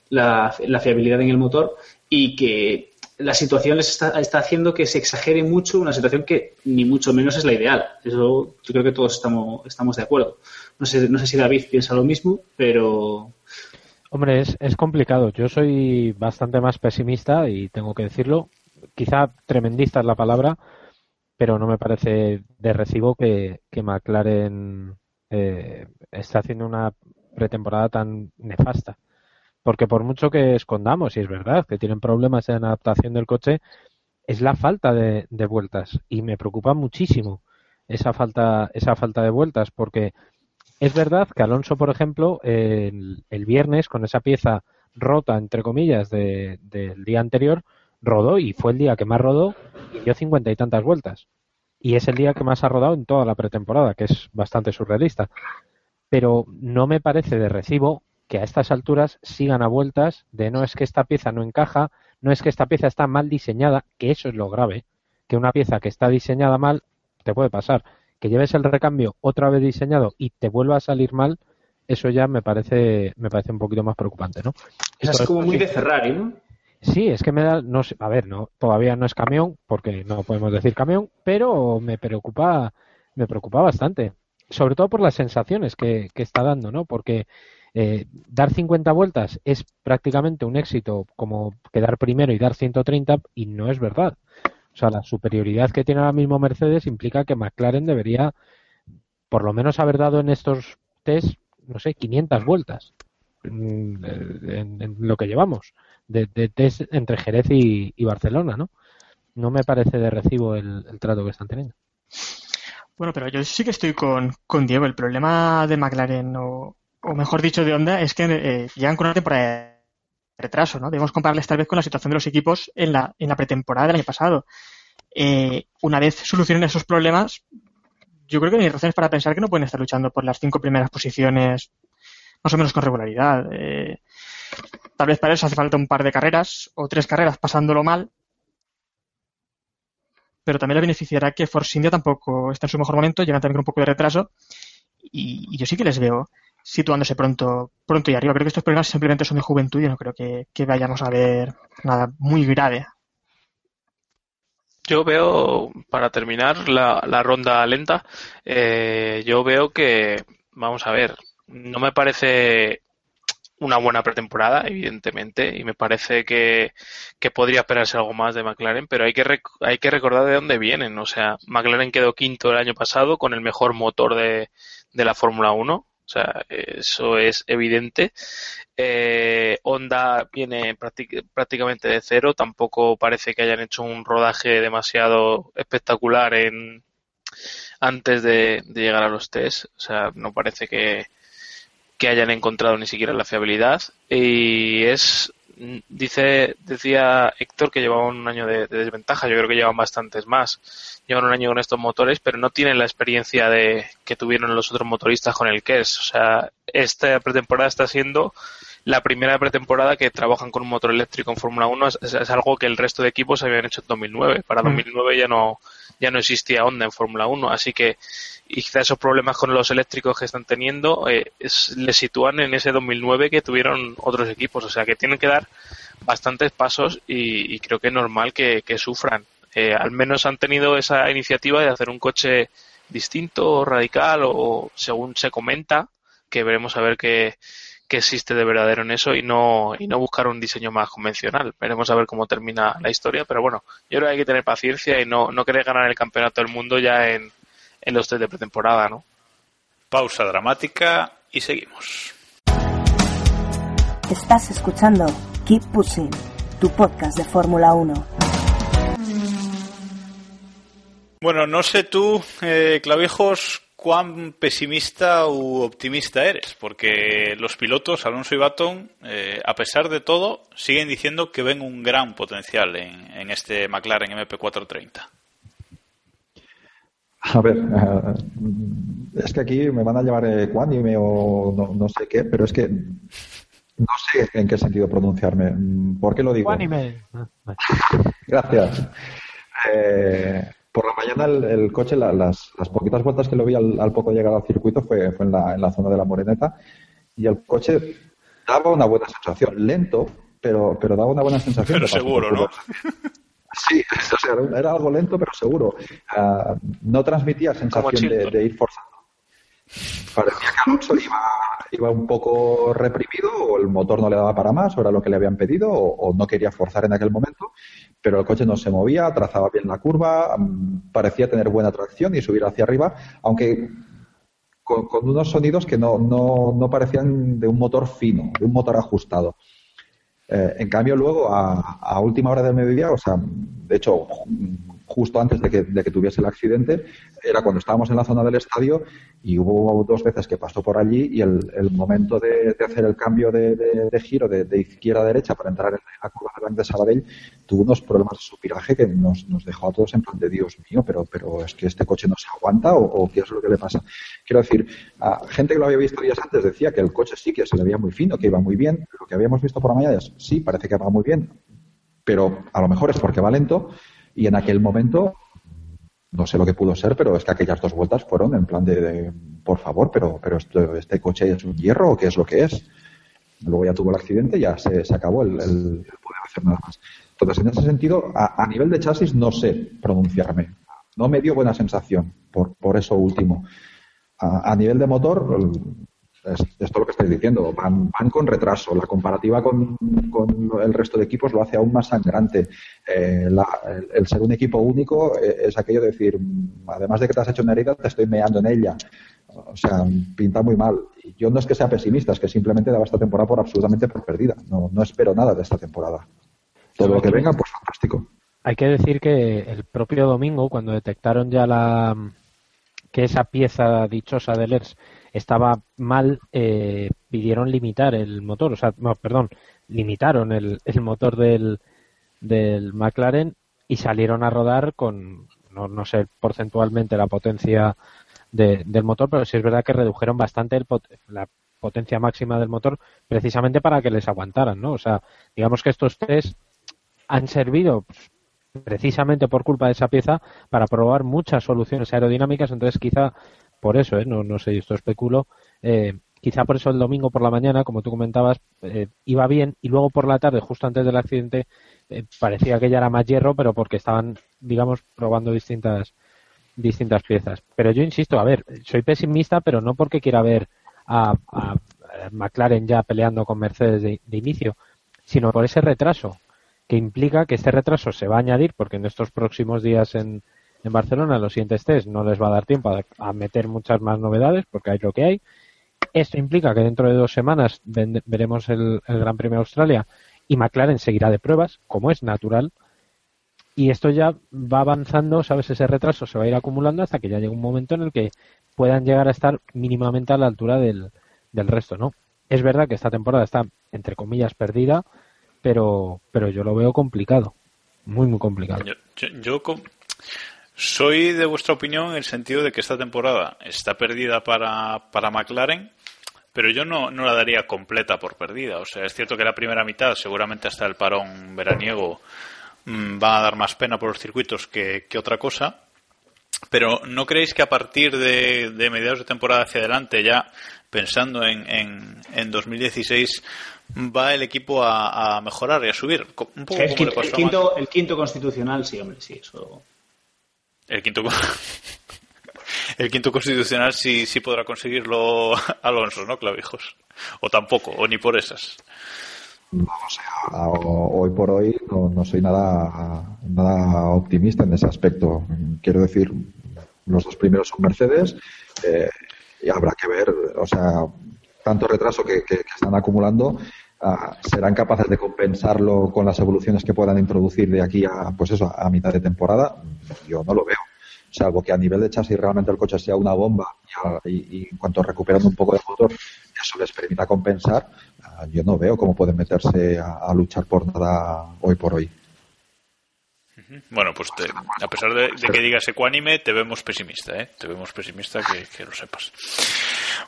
la, fiabilidad en el motor, y que la situación les está, haciendo que se exagere mucho una situación que ni mucho menos es la ideal. Eso yo creo que todos estamos, estamos de acuerdo. No sé, no sé si David piensa lo mismo, pero. Hombre, es, es complicado. Yo soy bastante más pesimista y tengo que decirlo quizá tremendista es la palabra, pero no me parece de recibo que, McLaren eh, esté haciendo una pretemporada tan nefasta. Porque por mucho que escondamos, y es verdad que tienen problemas en adaptación del coche, es la falta de, vueltas. Y me preocupa muchísimo esa falta, esa falta de vueltas, porque es verdad que Alonso, por ejemplo, el, viernes con esa pieza rota, entre comillas, del día anterior, rodó y fue el día que más rodó y dio cincuenta y tantas vueltas. Y es el día que más ha rodado en toda la pretemporada, que es bastante surrealista. Pero no me parece de recibo que a estas alturas sigan a vueltas de no es que esta pieza no encaja, no es que esta pieza está mal diseñada, que eso es lo grave, que una pieza que está diseñada mal te puede pasar. Que lleves el recambio otra vez diseñado y te vuelva a salir mal, eso ya me parece, me parece un poquito más preocupante, ¿no? es como muy de Ferrari, ¿no? Sí, es que me da, no sé, a ver, no, todavía no es camión, porque no podemos decir camión, pero me preocupa, me preocupa bastante, sobre todo por las sensaciones que, que está dando, ¿no? Porque eh, dar 50 vueltas es prácticamente un éxito como quedar primero y dar 130 y no es verdad. O sea, la superioridad que tiene ahora mismo Mercedes implica que McLaren debería por lo menos haber dado en estos test, no sé, 500 vueltas mm, en, lo que llevamos de, test entre Jerez y, Barcelona, ¿no? No me parece de recibo el, trato que están teniendo. Bueno, pero yo sí que estoy con, con Diego. El problema de McLaren o, o mejor dicho, de onda, es que eh, llegan con una temporada de retraso, ¿no? Debemos compararles esta vez con la situación de los equipos en la, en la pretemporada del año pasado. Eh, una vez solucionen esos problemas, yo creo que hay razones para pensar que no pueden estar luchando por las cinco primeras posiciones más o menos con regularidad. Eh, tal vez para eso hace falta un par de carreras o tres carreras pasándolo mal. Pero también le beneficiará que Force India tampoco está en su mejor momento, llegan también con un poco de retraso. y yo sí que les veo situándose pronto, pronto y arriba. Creo que estos problemas simplemente son de juventud y no creo que, vayamos a ver nada muy grave. Yo veo, para terminar la, la ronda lenta, eh, yo veo que, vamos a ver, no me parece una buena pretemporada, evidentemente, y me parece que, que, podría esperarse algo más de McLaren, pero hay que, hay que recordar de dónde vienen. O sea, McLaren quedó quinto el año pasado con el mejor motor de, de la Fórmula 1 o sea, eso es evidente. Eh, Honda viene prácticamente de cero. Tampoco parece que hayan hecho un rodaje demasiado espectacular en antes de, llegar a los test. O sea, no parece que, que hayan encontrado ni siquiera la fiabilidad. Y es dice decía Héctor que llevaban un año de, desventaja. Yo creo que llevan bastantes más. Llevan un año con estos motores, pero no tienen la experiencia de que tuvieron los otros motoristas con el KES. O sea, esta pretemporada está siendo la primera pretemporada que trabajan con un motor eléctrico en Fórmula 1 es, algo que el resto de equipos habían hecho en 2009. Para 2009 mm. ya no ya no existía Honda en Fórmula 1, así que y quizá esos problemas con los eléctricos que están teniendo eh, les sitúan en ese 2009 que tuvieron otros equipos. O sea que tienen que dar bastantes pasos y, creo que es normal que, sufran. Eh, al menos han tenido esa iniciativa de hacer un coche distinto, radical o según se comenta, que veremos a ver qué, existe de verdadero en eso y no, y no buscar un diseño más convencional. Veremos a ver cómo termina la historia, pero bueno, yo creo que hay que tener paciencia y no, no querer ganar el campeonato del mundo ya en, en los test de pretemporada, ¿no? Pausa dramática y seguimos. Estás escuchando Keep Pushing, tu podcast de Fórmula 1. Bueno, no sé tú, eh, Clavijos, cuán pesimista u optimista eres, porque los pilotos, Alonso y Baton, eh, a pesar de todo, siguen diciendo que ven un gran potencial en, en este McLaren MP430. A ver, eh, es que aquí me van a llevar ecuánime o no, sé qué, pero es que no sé en qué sentido pronunciarme. ¿Por qué lo digo? Ecuánime. Gracias. Eh, por la mañana el, coche, las, poquitas vueltas que lo vi al, poco llegar al circuito fue, fue en, la, en la zona de la Moreneta y el coche daba una buena sensación, lento, pero, pero daba una buena sensación. Pero seguro, ¿no? Sí, era algo lento, pero seguro. Ah, no transmitía sensación de, ir forzando. Parecía que Alonso iba, iba un poco reprimido, o el motor no le daba para más, o era lo que le habían pedido, o, no quería forzar en aquel momento, pero el coche no se movía, trazaba bien la curva, mm, parecía tener buena tracción y subir hacia arriba, aunque con, unos sonidos que no, no, no parecían de un motor fino, de un motor ajustado. Eh, en cambio, luego, a, última hora del mediodía, o sea, de hecho, justo antes de que, tuviese el accidente, era cuando estábamos en la zona del estadio y hubo dos veces que pasó por allí y el, momento de, hacer el cambio de, giro de, izquierda a derecha para entrar en la curva de Sabadell tuvo unos problemas de supiraje que nos, nos, dejó a todos en plan de Dios mío, pero, pero es que este coche no se aguanta o, qué es lo que le pasa. Quiero decir, a gente que lo había visto días antes decía que el coche sí que se le veía muy fino, que iba muy bien. Lo que habíamos visto por la mañana sí, parece que va muy bien, pero a lo mejor es porque va lento y en aquel momento no sé lo que pudo ser, pero es que aquellas dos vueltas fueron en plan de, por favor, pero, pero este coche es un hierro o qué es lo que es. Luego ya tuvo el accidente y ya se, acabó el, poder hacer nada más. Entonces, en ese sentido, a, nivel de chasis no sé pronunciarme. No me dio buena sensación por, por eso último. A, nivel de motor, es, esto lo que estoy diciendo, van, van con retraso. La comparativa con, el resto de equipos lo hace aún más sangrante. Eh, el, ser un equipo único eh, es aquello de decir, además de que te has hecho una herida, te estoy meando en ella. O sea, pinta muy mal. Yo no es que sea pesimista, es que simplemente daba esta temporada por absolutamente por perdida. No, no espero nada de esta temporada. Todo lo que venga, pues fantástico. Hay que decir que el propio domingo, cuando detectaron ya la que esa pieza dichosa del ERS estaba mal, eh, pidieron limitar el motor, o sea, no, perdón, limitaron el, el motor del, del McLaren y salieron a rodar con, no, no sé porcentualmente la potencia del motor, pero sí es verdad que redujeron bastante la potencia máxima del motor precisamente para que les aguantaran, ¿no? O sea, digamos que estos test han servido pues, precisamente por culpa de esa pieza para probar muchas soluciones aerodinámicas, entonces quizá por eso, ¿eh? no, no sé, esto especulo, eh, quizá por eso el domingo por la mañana, como tú comentabas, eh, iba bien y luego por la tarde, justo antes del accidente, eh, parecía que ya era más hierro, pero porque estaban, digamos, probando distintas distintas piezas. Pero yo insisto, a ver, soy pesimista, pero no porque quiera ver a, McLaren ya peleando con Mercedes de, inicio, sino por ese retraso, que implica que este retraso se va a añadir, porque en estos próximos días en, en Barcelona, los siguientes test, no les va a dar tiempo a, meter muchas más novedades, porque hay lo que hay. Esto implica que dentro de dos semanas veremos el, Gran Premio de Australia y McLaren seguirá de pruebas, como es natural, y esto ya va avanzando, ¿sabes? Ese retraso se va a ir acumulando hasta que ya llegue un momento en el que puedan llegar a estar mínimamente a la altura del, resto, ¿no? Es verdad que esta temporada está, entre comillas, perdida, pero, pero yo lo veo complicado. Muy, muy complicado. Yo, soy de vuestra opinión en el sentido de que esta temporada está perdida para, para McLaren, pero yo no, no la daría completa por perdida. O sea, es cierto que la primera mitad, seguramente hasta el parón veraniego, Mm, van a dar más pena por los circuitos que, otra cosa. Pero ¿no creéis que a partir de, mediados de temporada hacia adelante, ya pensando en, en, 2016, va el equipo a, mejorar y a subir? Un poco el, quinto, el, quinto, el, quinto, constitucional, sí, hombre, sí, eso. El quinto. el quinto constitucional sí, sí podrá conseguirlo Alonso, ¿no, Clavijos? O tampoco, o ni por esas. Vamos hoy por hoy no, soy nada, nada optimista en ese aspecto. Quiero decir, los dos primeros son Mercedes eh, y habrá que ver, o sea, tanto retraso que, están acumulando, serán capaces de compensarlo con las evoluciones que puedan introducir de aquí a, pues eso, a mitad de temporada. Yo no lo veo salvo que a nivel de chasis realmente el coche sea una bomba y, en cuanto recuperan un poco de motor eso les permita compensar, ah, yo no veo cómo pueden meterse a, luchar por nada hoy por hoy. Bueno, pues a pesar de, que digas ecuánime, te vemos pesimista, ¿eh? Te vemos pesimista, que, lo sepas.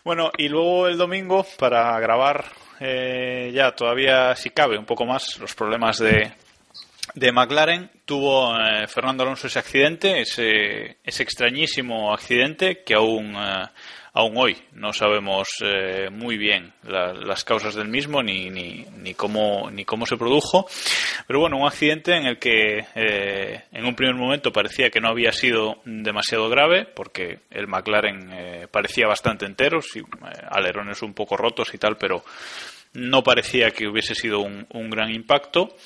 Bueno, y luego el domingo, para grabar eh, ya todavía, si cabe, un poco más los problemas de, de McLaren, tuvo eh, Fernando Alonso ese accidente, ese, ese extrañísimo accidente que aún aún hoy no sabemos eh, muy bien las causas del mismo ni, ni, ni, cómo, ni cómo se produjo. Pero bueno, un accidente en el que eh, en un primer momento parecía que no había sido demasiado grave porque el McLaren eh, parecía bastante entero, sí, alerones un poco rotos y tal, pero no parecía que hubiese sido un, gran impacto.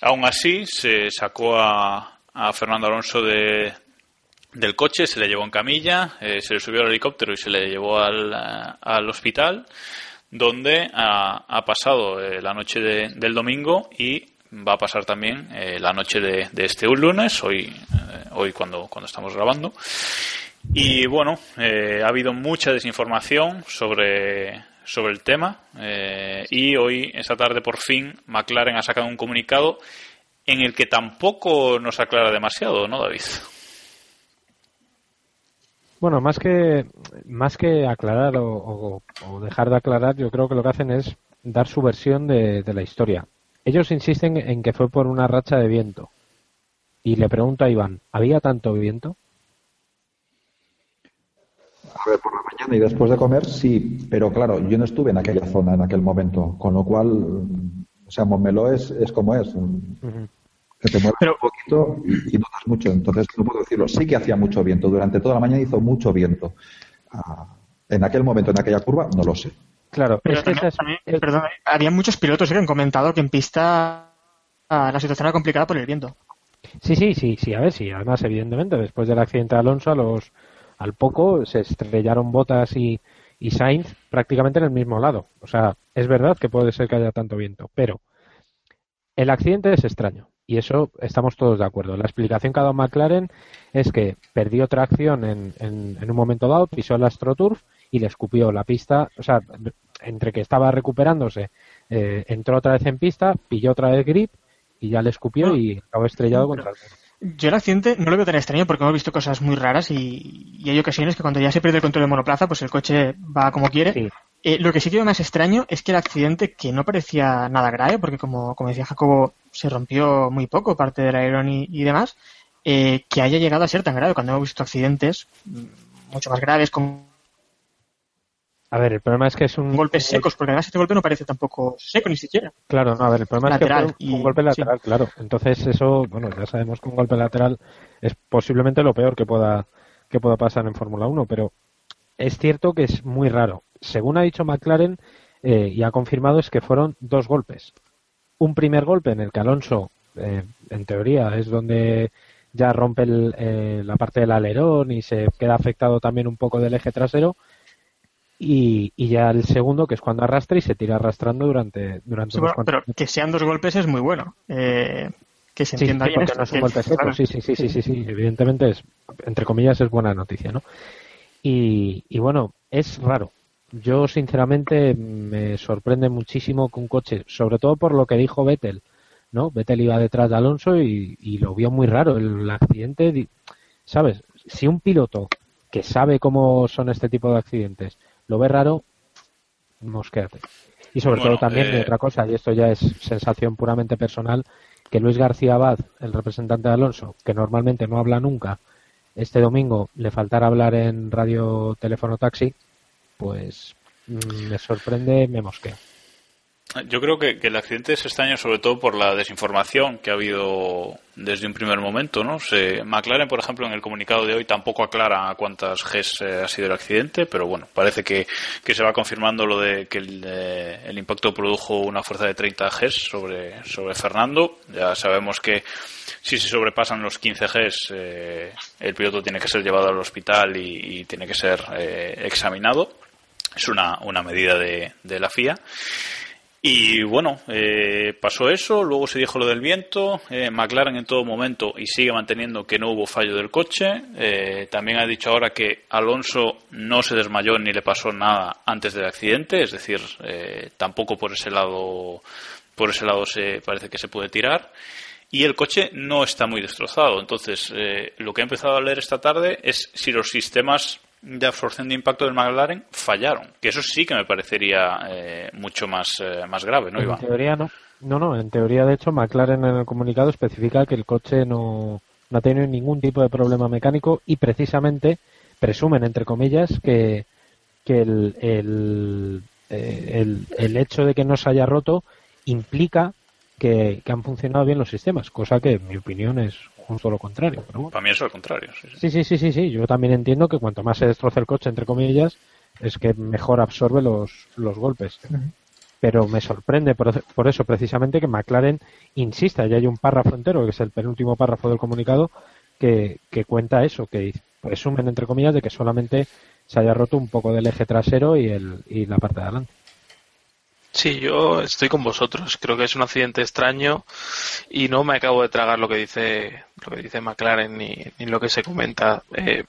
Aún así, se sacó a Fernando Alonso de, del coche, se le llevó en camilla, eh, se le subió al helicóptero y se le llevó al, eh, al hospital, donde ha, pasado eh, la noche del domingo y va a pasar también la noche de, este lunes, hoy, hoy cuando, cuando estamos grabando. Y bueno, ha habido mucha desinformación sobre, sobre el tema y hoy, esta tarde, por fin, McLaren ha sacado un comunicado en el que tampoco nos aclara demasiado, ¿no, David? Bueno, más que, más que aclarar o, dejar de aclarar, yo creo que lo que hacen es dar su versión de, la historia. Ellos insisten en que fue por una racha de viento. Y le pregunto a Iván, ¿había tanto viento? A ver, por la mañana y después de comer, sí, pero claro, yo no estuve en aquella zona en aquel momento, con lo cual, o sea, Montmeló es, es como es que te mueves un poquito y, notas mucho. Entonces, no puedo decirlo. Sí que hacía mucho viento. Durante toda la mañana hizo mucho viento. Ah, en aquel momento, en aquella curva, no lo sé. Claro, pero perdón, había muchos pilotos que han comentado que en pista ah, la situación era complicada por el viento. Sí, sí, sí, sí, a ver, sí. Además, evidentemente, después del accidente de Alonso, a los, al poco se estrellaron Botas y, y Sainz prácticamente en el mismo lado. O sea, es verdad que puede ser que haya tanto viento, pero el accidente es extraño. Y eso estamos todos de acuerdo. La explicación que ha dado McLaren es que perdió tracción en, en, un momento dado, pisó el AstroTurf y le escupió la pista. O sea, entre que estaba recuperándose, eh, entró otra vez en pista, pilló otra vez grip y ya le escupió y acabó estrellado contra el Yo el accidente no lo veo tan extraño porque hemos visto cosas muy raras y, hay ocasiones que cuando ya se pierde el control de monoplaza, pues el coche va como quiere. Eh, lo que sí que veo más extraño es que el accidente, que no parecía nada grave, porque como, como decía Jacobo, se rompió muy poco parte del aerón y, demás, eh, que haya llegado a ser tan grave cuando hemos visto accidentes mm, mucho más graves como a ver, el problema es que es un... Golpes secos, porque además este golpe no parece tampoco seco ni siquiera. Claro, no, a ver, el problema es que fue un, golpe lateral, claro. Entonces eso, bueno, ya sabemos que un golpe lateral es posiblemente lo peor que pueda, que pueda pasar en Fórmula 1, pero es cierto que es muy raro. Según ha dicho McLaren eh, y ha confirmado es que fueron dos golpes. Un primer golpe en el que Alonso, eh, en teoría, es donde ya rompe eh, la parte del alerón y se queda afectado también un poco del eje trasero. Y, ya el segundo, que es cuando arrastra y se tira arrastrando durante, durante Pero que sean dos golpes es muy bueno. que se entienda bien. sí, sí, sí, sí, sí, evidentemente es, entre comillas, es buena noticia, ¿no? Y, bueno, es raro. Yo sinceramente me sorprende muchísimo que un coche, sobre todo por lo que dijo Vettel, ¿no? Vettel iba detrás de Alonso y, lo vio muy raro. El, accidente, ¿sabes? Si un piloto que sabe cómo son este tipo de accidentes lo ve raro, mosquéate. Y sobre todo también de eh, otra cosa, y esto ya es sensación puramente personal, que Luis García Abad, el representante de Alonso, que normalmente no habla nunca, este domingo le faltara hablar en radio teléfono taxi, pues mm, me sorprende, me mosqueo. Yo creo que, el accidente es extraño sobre todo por la desinformación que ha habido desde un primer momento. ¿no? McLaren, por ejemplo, en el comunicado de hoy tampoco aclara cuántas Gs eh, ha sido el accidente, pero bueno, parece que, se va confirmando lo de que eh, el, impacto produjo una fuerza de 30 Gs sobre, sobre Fernando. Ya sabemos que si se sobrepasan los 15 Gs, eh, el piloto tiene que ser llevado al hospital y, tiene que ser examinado. Es una, una medida de, de la FIA. Y bueno, eh, pasó eso, luego se dijo lo del viento, eh, McLaren en todo momento y sigue manteniendo que no hubo fallo del coche, eh, también ha dicho ahora que Alonso no se desmayó ni le pasó nada antes del accidente, es decir, tampoco por ese lado, por ese lado se parece que se puede tirar y el coche no está muy destrozado. Entonces, lo que he empezado a leer esta tarde es si los sistemas de absorción de impacto del McLaren fallaron. Que eso sí que me parecería eh, mucho más, eh, más grave, ¿no, En teoría no. No, no, en teoría, de hecho, McLaren en el comunicado especifica que el coche no, no ha tenido ningún tipo de problema mecánico y precisamente presumen, entre comillas, que, que el, el, eh, el, el hecho de que no se haya roto implica que, que, han funcionado bien los sistemas, cosa que en mi opinión es justo lo contrario. Para mí es lo contrario. Sí sí. sí sí. sí, Yo también entiendo que cuanto más se destroce el coche, entre comillas, es que mejor absorbe los, los golpes. Pero me sorprende por, eso precisamente que McLaren insista, ya hay un párrafo entero, que es el penúltimo párrafo del comunicado, que, que cuenta eso, que presumen, entre comillas, de que solamente se haya roto un poco del eje trasero y, el, y la parte de adelante. Sí, yo estoy con vosotros. Creo que es un accidente extraño y no me acabo de tragar lo que dice lo que dice McLaren ni, ni lo que se comenta. Eh,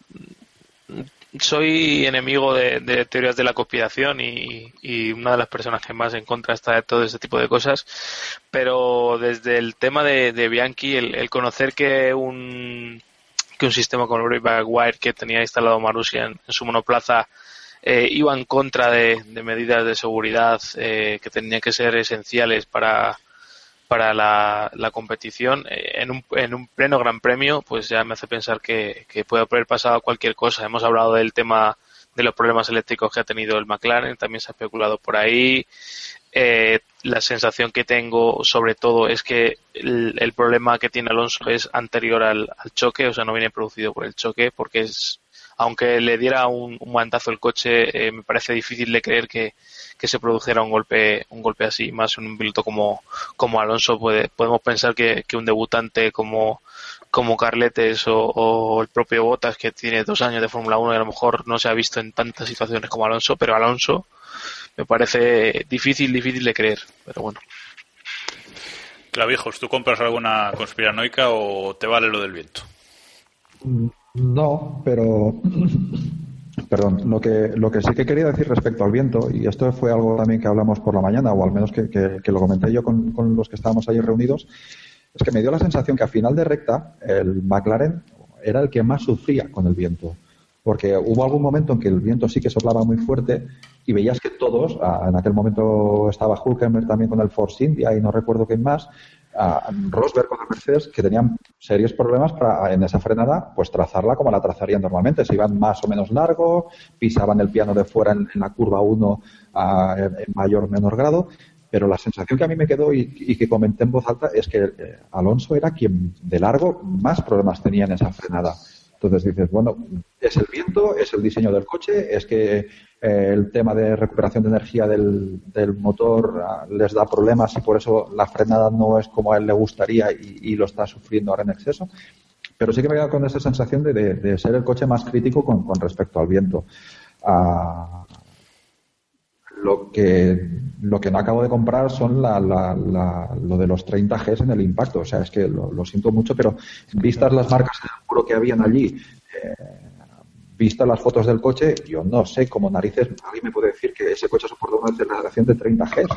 soy enemigo de, teorías de la conspiración y, una de las personas que más en contra está de todo este tipo de cosas, pero desde el tema de, Bianchi, el, conocer que un, que un sistema el Wire que tenía instalado Marussia en, su monoplaza eh, iba en contra de, medidas de seguridad eh, que tenían que ser esenciales para, para la, competición eh, en un, en un pleno gran premio, pues ya me hace pensar que, puede haber pasado cualquier cosa. Hemos hablado del tema de los problemas eléctricos que ha tenido el McLaren, también se ha especulado por ahí. Eh, la sensación que tengo sobre todo es que el, problema que tiene Alonso es anterior al, choque, o sea, no viene producido por el choque, porque es, aunque le diera un, un guantazo el coche, eh, me parece difícil de creer que, que se produjera un golpe un golpe así más en un piloto como como Alonso. Puede podemos pensar que, un debutante como como Carletes o, el propio Bottas que tiene dos años de Fórmula 1 y a lo mejor no se ha visto en tantas situaciones como Alonso pero Alonso me parece difícil difícil de creer pero bueno. Clavijos, ¿tú compras alguna conspiranoica o te vale lo del viento? No, pero Perdón, lo que, lo que sí que quería decir respecto al viento, y esto fue algo también que hablamos por la mañana, o al menos que, lo comenté yo con, con, los que estábamos ahí reunidos, es que me dio la sensación que a final de recta el McLaren era el que más sufría con el viento. Porque hubo algún momento en que el viento sí que soplaba muy fuerte y veías que todos, en aquel momento estaba Hulkenberg también con el Force India y no recuerdo quién más, a Rosberg con la Mercedes que tenían serios problemas para en esa frenada pues trazarla como la trazarían normalmente. Se iban más o menos largo, pisaban el piano de fuera en, la curva 1 en mayor o menor grado. Pero la sensación que a mí me quedó y, que comenté en voz alta es que eh, Alonso era quien de largo más problemas tenía en esa frenada. Entonces dices, bueno, es el viento, es el diseño del coche, es que eh, el tema de recuperación de energía del, motor ah, les da problemas y por eso la frenada no es como a él le gustaría y, lo está sufriendo ahora en exceso. Pero sí que me quedo con esa sensación de, ser el coche más crítico con, respecto al viento. Ah, lo que, lo que no acabo de comprar son la, lo de los 30 Gs en el impacto. O sea, es que lo, siento mucho, pero vistas las marcas de seguro que habían allí, eh, vistas las fotos del coche, yo no sé cómo narices alguien me puede decir que ese coche soporta una aceleración de 30 Gs.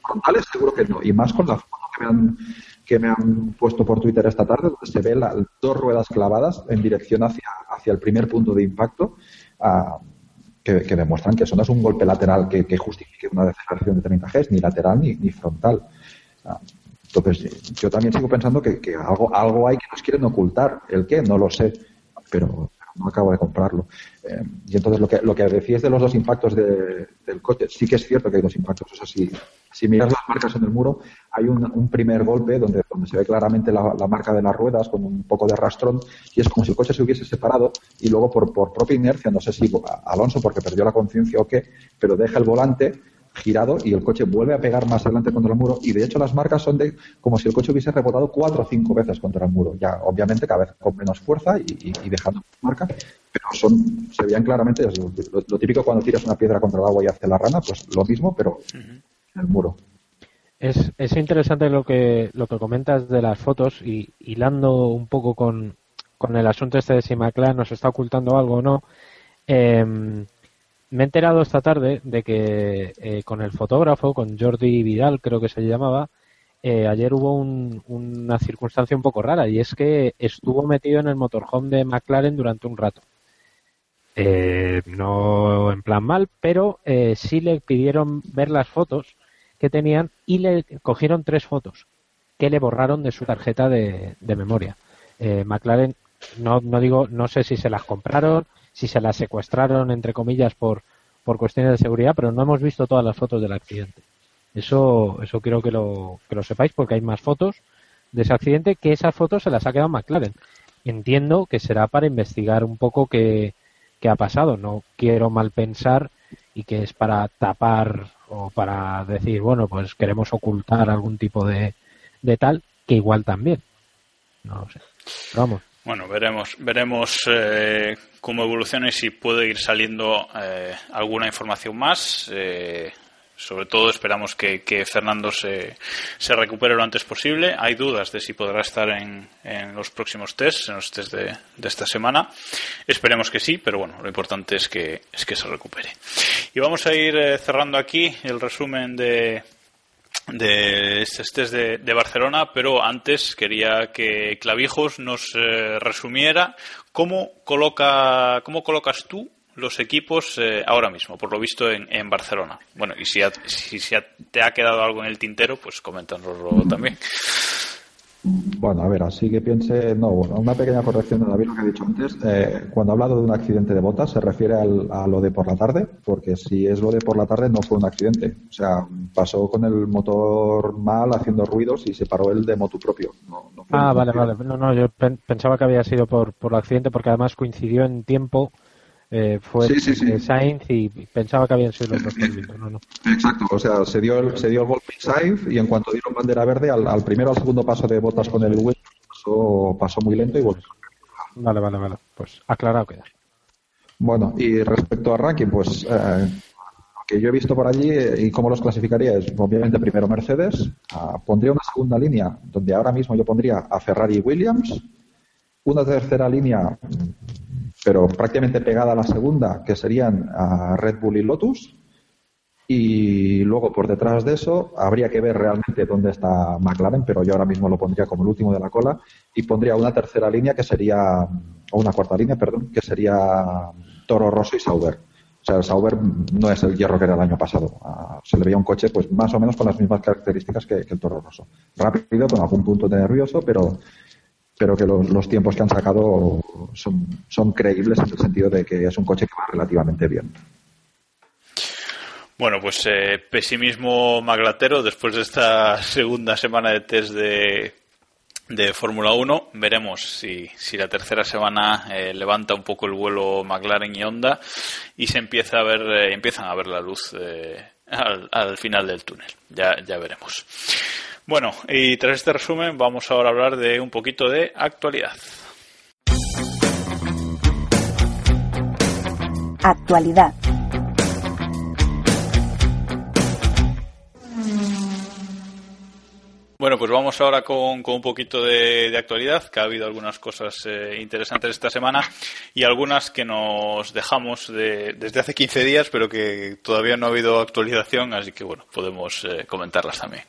Con tales seguro que no. Y más con la foto que me han, que me han puesto por Twitter esta tarde, donde se ve las dos ruedas clavadas en dirección hacia, hacia el primer punto de impacto. Ah, que, demuestran que eso no es un golpe lateral que, justifique una deceleración de 30 Gs, ni lateral ni, ni frontal. Ah, entonces, yo también sigo pensando que, algo, algo hay que nos quieren ocultar. ¿El qué? No lo sé, pero no acabo de comprarlo. Eh, y entonces lo que, lo que decías de los dos impactos del coche, sí que es cierto que hay dos impactos. O sea, si, si miras las marcas en el muro, hay un, primer golpe donde, donde se ve claramente la, marca de las ruedas con un poco de rastrón y es como si el coche se hubiese separado y luego por, por propia inercia, no sé si Alonso porque perdió la conciencia o qué, pero deja el volante girado y el coche vuelve a pegar más adelante contra el muro. Y de hecho las marcas son de como si el coche hubiese rebotado cuatro o cinco veces contra el muro. Ya obviamente cada vez con menos fuerza y, dejando marca pero son se veían claramente lo, típico cuando tiras una piedra contra el agua y hace la rana pues lo mismo pero en el muro. Es, es interesante lo que lo que comentas de las fotos y hilando un poco con, con el asunto este de si McLaren nos está ocultando algo o no. Eh, me he enterado esta tarde de que eh, con el fotógrafo, con Jordi Vidal, creo que se llamaba, eh, ayer hubo una circunstancia un poco rara y es que estuvo metido en el motorhome de McLaren durante un rato. Eh, no en plan mal, pero sí le pidieron ver las fotos que tenían y le cogieron tres fotos que le borraron de su tarjeta de, de memoria. McLaren, no, no digo, no sé si se las compraron, si se la secuestraron, entre comillas, por, por cuestiones de seguridad, pero no hemos visto todas las fotos del accidente. Eso, eso quiero que lo, que lo sepáis porque hay más fotos de ese accidente que esas fotos se las ha quedado McLaren. Entiendo que será para investigar un poco qué, qué ha pasado. No quiero mal pensar y que es para tapar o para decir, bueno, pues queremos ocultar algún tipo de, de tal, que igual también. No lo sé. vamos. Bueno, veremos, veremos eh, cómo evoluciona y si puede ir saliendo eh, alguna información más. Eh, sobre todo esperamos que, Fernando se, se, recupere lo antes posible. Hay dudas de si podrá estar en, los próximos tests, en los tests de, esta semana. Esperemos que sí, pero bueno, lo importante es que, es que se recupere. Y vamos a ir cerrando aquí el resumen de, de este de, de, Barcelona, pero antes quería que Clavijos nos eh, resumiera cómo coloca cómo colocas tú los equipos eh, ahora mismo, por lo visto en, en Barcelona. Bueno, y si, si, si te ha quedado algo en el tintero, pues coméntanoslo también. Bueno, a ver, así que piense, no, una pequeña corrección de David, lo que ha dicho antes. Eh, cuando ha hablado de un accidente de botas, se refiere a lo de por la tarde, porque si es lo de por la tarde, no fue un accidente. O sea, pasó con el motor mal, haciendo ruidos y se paró el de moto propio. ah, vale, vale. No, no, yo pensaba que había sido por, por accidente, porque además coincidió en tiempo eh, fue Sainz y pensaba que habían sido los dos no, no. Exacto, o sea, se dio el, se dio el golpe Sainz y en cuanto dieron bandera verde, al, al primero al segundo paso de botas con el Williams pasó, pasó muy lento y volvió. Vale, vale, vale. Pues aclarado queda. Bueno, y respecto a ranking, pues eh, lo que yo he visto por allí eh, y cómo los clasificaría es, obviamente, primero Mercedes. Ah, pondría una segunda línea donde ahora mismo yo pondría a Ferrari y Williams. Una tercera línea pero prácticamente pegada a la segunda, que serían a Red Bull y Lotus. Y luego por detrás de eso habría que ver realmente dónde está McLaren, pero yo ahora mismo lo pondría como el último de la cola y pondría una tercera línea que sería, o una cuarta línea, perdón, que sería Toro Rosso y Sauber. O sea, el Sauber no es el hierro que era el año pasado. Ah, se le veía un coche pues más o menos con las mismas características que, que el Toro Rosso. Rápido, con algún punto de nervioso, pero pero que los, tiempos que han sacado son, son creíbles en el sentido de que es un coche que va relativamente bien. Bueno, pues eh, pesimismo maglatero después de esta segunda semana de test de, de Fórmula 1. Veremos si, si, la tercera semana eh, levanta un poco el vuelo McLaren y Honda y se empieza a ver, eh, empiezan a ver la luz al, al, final del túnel. Ya, ya veremos. Bueno, y tras este resumen vamos ahora a hablar de un poquito de actualidad. Actualidad. Bueno, pues vamos ahora con, un poquito de, actualidad, que ha habido algunas cosas eh, interesantes esta semana y algunas que nos dejamos desde hace 15 días, pero que todavía no ha habido actualización, así que bueno, podemos eh, comentarlas también.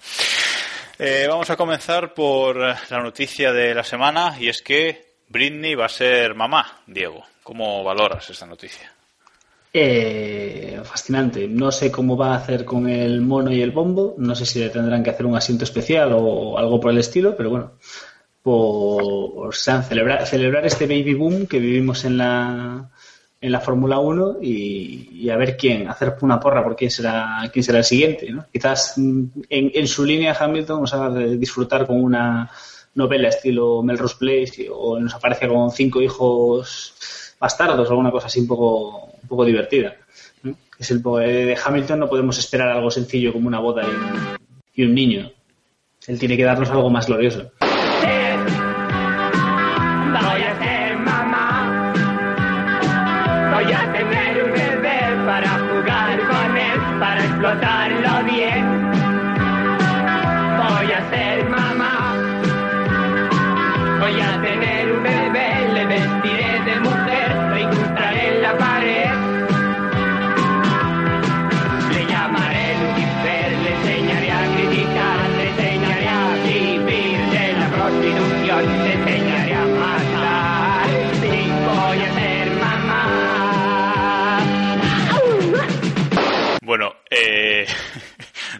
Eh, vamos a comenzar por la noticia de la semana y es que Britney va a ser mamá, Diego. ¿Cómo valoras esta noticia? Eh, fascinante. No sé cómo va a hacer con el mono y el bombo. No sé si le tendrán que hacer un asiento especial o algo por el estilo, pero bueno, por celebrar, celebrar este baby boom que vivimos en la, en la Fórmula 1 y, a ver quién, hacer una porra por quién será, quién será el siguiente. ¿no? Quizás mm, en, en, su línea Hamilton nos haga disfrutar con una novela estilo Melrose Place o nos aparece con cinco hijos bastardos o alguna cosa así un poco, un poco divertida. Es el eh, de Hamilton no podemos esperar algo sencillo como una boda y un niño. Él tiene que darnos algo más glorioso.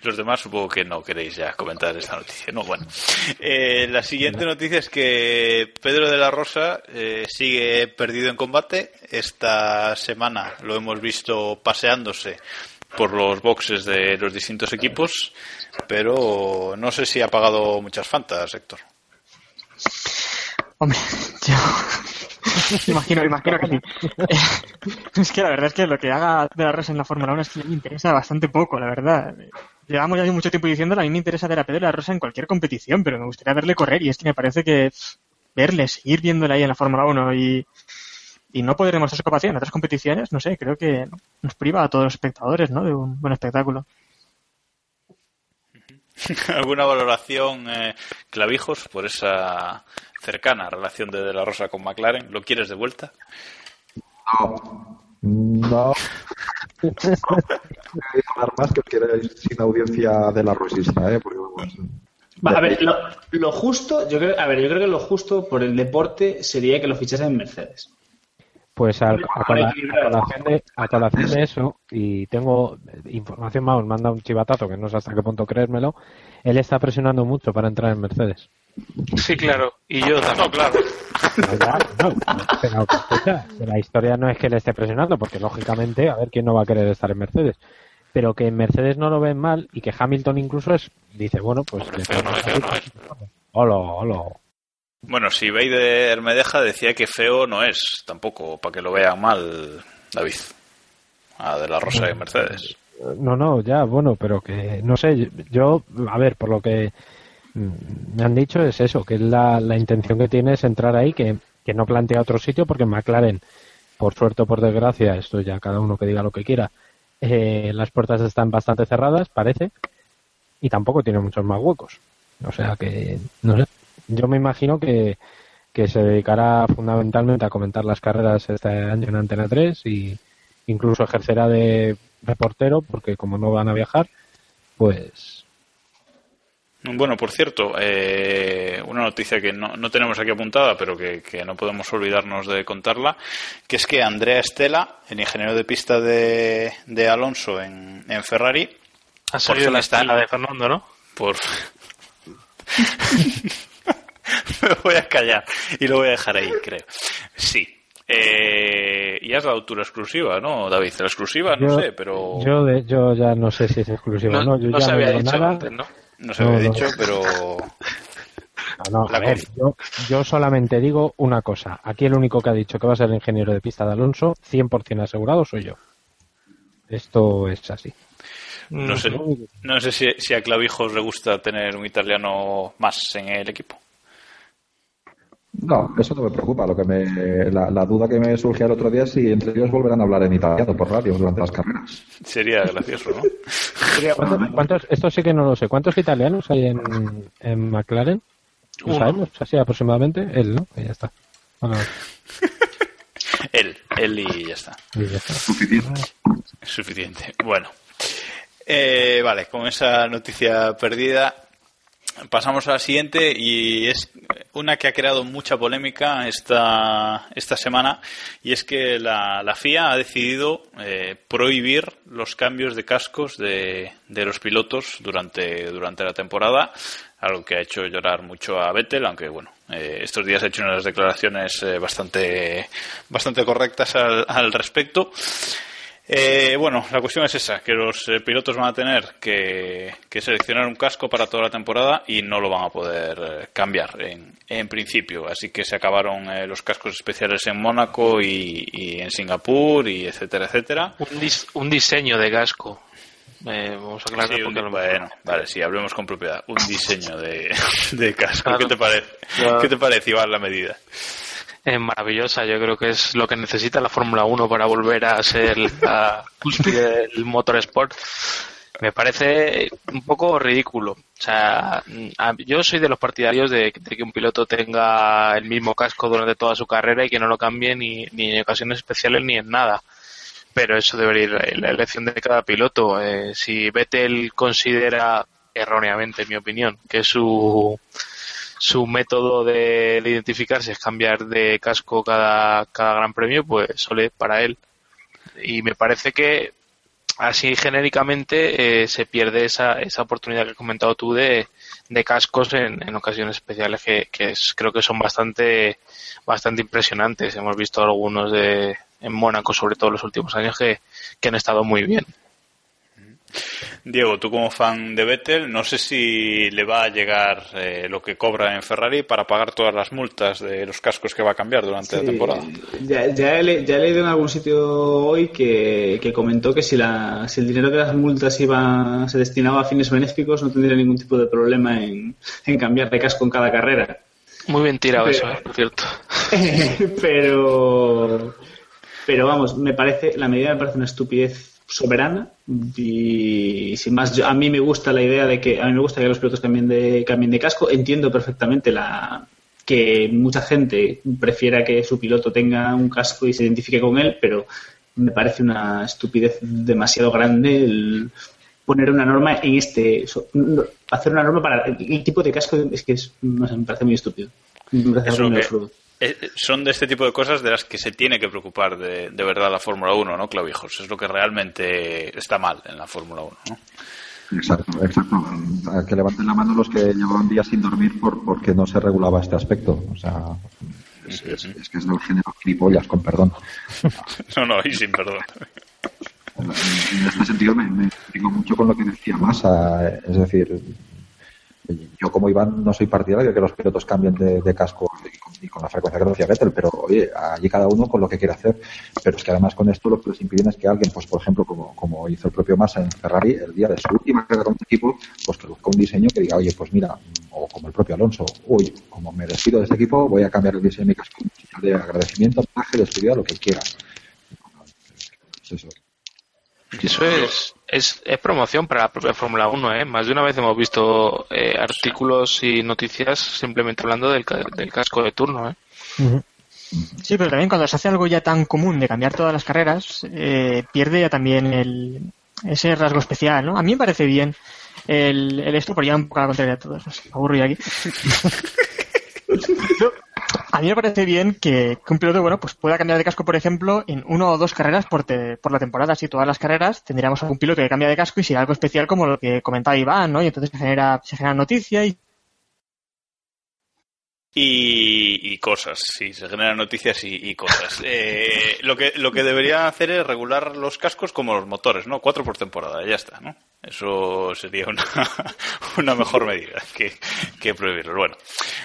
Los demás supongo que no queréis ya comentar esta noticia. No, bueno. Eh, la siguiente noticia es que Pedro de la Rosa eh, sigue perdido en combate. Esta semana lo hemos visto paseándose por los boxes de los distintos equipos, pero no sé si ha pagado muchas fantas, Héctor. Hombre, yo imagino, imagino que sí. es que la verdad es que lo que haga de la Rosa en la Fórmula 1 es que me interesa bastante poco, la verdad. Llevamos ya mucho tiempo diciéndolo, a mí me interesa ver a Pedro de la Rosa en cualquier competición, pero me gustaría verle correr y es que me parece que verle, seguir viéndole ahí en la Fórmula 1 y, y no poder demostrar su capacidad en otras competiciones, no sé, creo que nos priva a todos los espectadores, ¿no? De un buen espectáculo. ¿Alguna valoración, eh, Clavijos, por esa cercana relación de De La Rosa con McLaren? ¿Lo quieres de vuelta? No. No. hablar más que queréis sin audiencia de la rosista, ¿eh? Porque, vamos, Va, a ver, lo, lo justo, yo creo, a ver, yo creo que lo justo por el deporte sería que lo fichasen en Mercedes. Pues a, a, a colación de, a colación de eso, y tengo información, vamos, manda un chivatazo que no sé hasta qué punto creérmelo, él está presionando mucho para entrar en Mercedes. Sí, claro. Y yo también. claro. No, ya, no, pero, escucha, que la historia no es que le esté presionando, porque lógicamente, a ver quién no va a querer estar en Mercedes. Pero que en Mercedes no lo ven mal y que Hamilton incluso es, dice, bueno, pues... le Hola, hola. Bueno, si Vader me deja, decía que feo no es, tampoco, para que lo vean mal, David. A De La Rosa y Mercedes. No, no, ya, bueno, pero que no sé, yo, a ver, por lo que me han dicho es eso, que la, la intención que tiene es entrar ahí, que, que no plantea otro sitio, porque McLaren, por suerte o por desgracia, esto ya cada uno que diga lo que quiera, eh, las puertas están bastante cerradas, parece, y tampoco tiene muchos más huecos. O sea que, no sé, yo me imagino que, que se dedicará fundamentalmente a comentar las carreras este año en Antena 3 y incluso ejercerá de reportero porque como no van a viajar, pues Bueno, por cierto, eh, una noticia que no, no tenemos aquí apuntada, pero que, que no podemos olvidarnos de contarla, que es que Andrea Estela, el ingeniero de pista de, de Alonso en, en Ferrari, Ha salido la está- estela de Fernando, ¿no? por me voy a callar y lo voy a dejar ahí, creo. Sí. Eh, y has dado tú la exclusiva, ¿no, David? La exclusiva, no yo, sé, pero yo, de- yo ya no sé si es exclusivo o no, yo no ya se había dicho nada. antes, ¿no? No se No, había no. dicho, pero No, a ver, yo, yo solamente digo una cosa. Aquí el único que ha dicho que va a ser el ingeniero de pista de Alonso, 100% asegurado, soy yo. Esto es así. no sé, no sé si, si a Clavijos le gusta tener un italiano más en el equipo. No, eso no me preocupa. Lo que me, la, la duda que me surgió el otro día es si entre ellos volverán a hablar en italiano por radio durante las carreras. Sería gracioso, ¿no? ¿Cuántos, cuántos- esto sí que no lo sé. ¿Cuántos italianos hay en, en McLaren? ¿Lo sabemos? Así aproximadamente. Él, ¿no? Y ya está. Bueno, Él, él y ya está. y ya está. Suficiente. Bueno. Eh, vale, con esa noticia perdida pasamos a la siguiente y es una que ha creado mucha polémica esta, esta semana y es que la, la FIA ha decidido eh, prohibir los cambios de cascos de, de los pilotos durante, durante la temporada, algo que ha hecho llorar mucho a Vettel, aunque bueno, eh, estos días ha hecho unas declaraciones eh, bastante, bastante correctas al, al respecto. Eh, bueno, la cuestión es esa, que los eh, pilotos van a tener que, que seleccionar un casco para toda la temporada y no lo van a poder eh, cambiar en, en principio. Así que se acabaron eh, los cascos especiales en Mónaco y, y en Singapur y etcétera, etcétera. Un, dis- un diseño de casco. Eh, vamos a aclarar Sí, un- porque a lo bueno, vale, sí, hablemos con propiedad. Un diseño de, de casco. Claro. ¿Qué te parece? Claro. ¿Qué te parece, Iván, la medida? Es maravillosa, yo creo que es lo que necesita la Fórmula 1 para volver a ser la cúspide del motorsport. Me parece un poco ridículo. O sea, yo soy de los partidarios de, de que un piloto tenga el mismo casco durante toda su carrera y que no lo cambie ni, ni en ocasiones especiales ni en nada. Pero eso debería ir la elección de cada piloto. Eh, si Vettel considera, erróneamente en mi opinión, que su su método de, de identificarse es cambiar de casco cada, cada gran premio, pues sole para él. Y me parece que así genéricamente eh, se pierde esa, esa oportunidad que has comentado tú de, de cascos en, en ocasiones especiales que, que es- creo que son bastante, bastante impresionantes. Hemos visto algunos de, en Mónaco, sobre todo en los últimos años, que, que han estado muy bien. Diego, tú como fan de Vettel, no sé si le va a llegar eh, lo que cobra en Ferrari para pagar todas las multas de los cascos que va a cambiar durante la temporada. Ya, ya he, le- ya he leído en algún sitio hoy que, que comentó que si, la, si el dinero de las multas iba se destinaba a fines benéficos no tendría ningún tipo de problema en, en cambiar de casco en cada carrera. Muy bien tirado Pero- eso, eh, por cierto. pero pero vamos, me parece la medida me parece una estupidez soberana. Y sin más yo- a mí me gusta la idea de que a mí me gusta que los pilotos cambien de cambien de casco. Entiendo perfectamente la que mucha gente prefiera que su piloto tenga un casco y se identifique con él pero me parece una estupidez demasiado grande el poner una norma en este hacer una norma para el, tipo de casco es que es no sé, me parece muy estúpido. Me parece Eso algo muy que- absurdo. Eh, son de este tipo de cosas de las que se tiene que preocupar de, de verdad la Fórmula 1, ¿no, Clavijos? Es lo que realmente está mal en la Fórmula 1, ¿no? Exacto, exacto. A que levanten la mano los que llevaban días sin dormir por, porque no se regulaba este aspecto. O sea, es, es- es que es del género gilipollas, con perdón. No, no, y sin perdón. En este sentido me, me mucho con lo que decía Massa. Es decir, yo como Iván no soy partidario de que los pilotos cambien de, casco y con, la frecuencia que lo decía Vettel, pero oye, allí cada uno con lo que quiere hacer. Pero es que además con esto lo que les impiden es que alguien, pues por ejemplo, como, como hizo el propio Massa en Ferrari, el día de su última carrera con su equipo, pues que un diseño que diga, oye, pues mira, o como el propio Alonso, uy, como me despido de este equipo, voy a cambiar el diseño de mi casco de agradecimiento, homenaje, despedida, lo que quiera. Es eso. Eso es, es, es promoción para la propia Fórmula 1, ¿eh? Más de una vez hemos visto eh, artículos y noticias simplemente hablando del, ca- del casco de turno, ¿eh? Sí, pero también cuando se hace algo ya tan común de cambiar todas las carreras, eh, pierde ya también el, ese rasgo especial, ¿no? A mí me parece bien el, el esto, por ya un poco a la contraria de todos. Me aburro ya aquí. a mí me parece bien que, un piloto, bueno, pues pueda cambiar de casco, por ejemplo, en uno o dos carreras por, te- por la temporada. Así todas las carreras tendríamos algún piloto que cambia de casco y será algo especial como lo que comentaba Iván, ¿no? Y entonces se genera, se genera noticia y Y, y cosas, sí, se generan noticias y, y cosas. Eh, lo, que, lo que debería hacer es regular los cascos como los motores, ¿no? Cuatro por temporada, ya está, ¿no? Eso sería una, una mejor medida que, que prohibirlo. Bueno,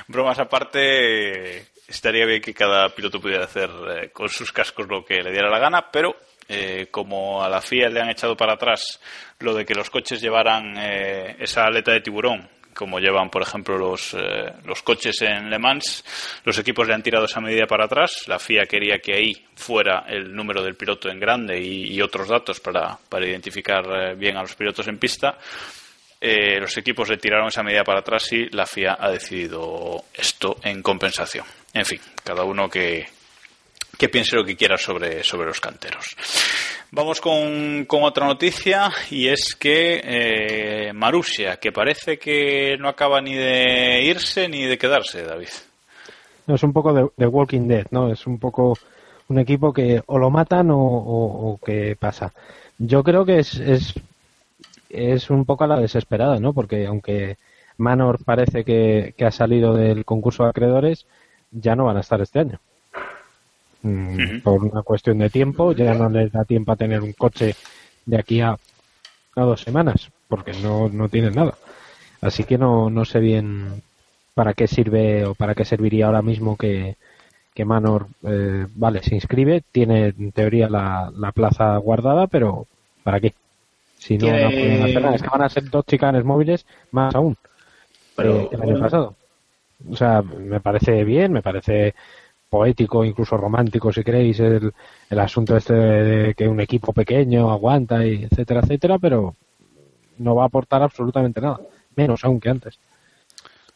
bromas aparte, estaría bien que cada piloto pudiera hacer eh, con sus cascos lo que le diera la gana, pero eh, como a la FIA le han echado para atrás lo de que los coches llevaran eh, esa aleta de tiburón como llevan, por ejemplo, los, eh, los coches en Le Mans, los equipos le han tirado esa medida para atrás. La FIA quería que ahí fuera el número del piloto en grande y, otros datos para, para identificar bien a los pilotos en pista. Eh, los equipos le tiraron esa medida para atrás y la FIA ha decidido esto en compensación. En fin, cada uno que, que piense lo que quiera sobre, sobre los canteros. Vamos con, con otra noticia y es que eh, Marusia, que parece que no acaba ni de irse ni de quedarse, David. No, es un poco de, Walking Dead, ¿no? Es un poco un equipo que o lo matan o, o, que pasa. Yo creo que es, es, es un poco a la desesperada, ¿no? Porque aunque Manor parece que, que ha salido del concurso de acreedores, ya no van a estar este año. Mm, Por una cuestión de tiempo, ya no les da tiempo a tener un coche de aquí a, a dos semanas, porque no, no tienen nada. Así que no, no sé bien para qué sirve o para qué serviría ahora mismo que, que Manor, eh, vale, se inscribe, tiene en teoría la, la plaza guardada, pero ¿para qué? Si no, pueden hacer nada. Es que van a ser dos chicanes móviles más aún Pero, eh, que el año pasado. O sea, me parece bien, me parece poético, incluso romántico, si queréis, el, el asunto este de, de que un equipo pequeño aguanta, y etcétera, etcétera, pero no va a aportar absolutamente nada, menos aún que antes.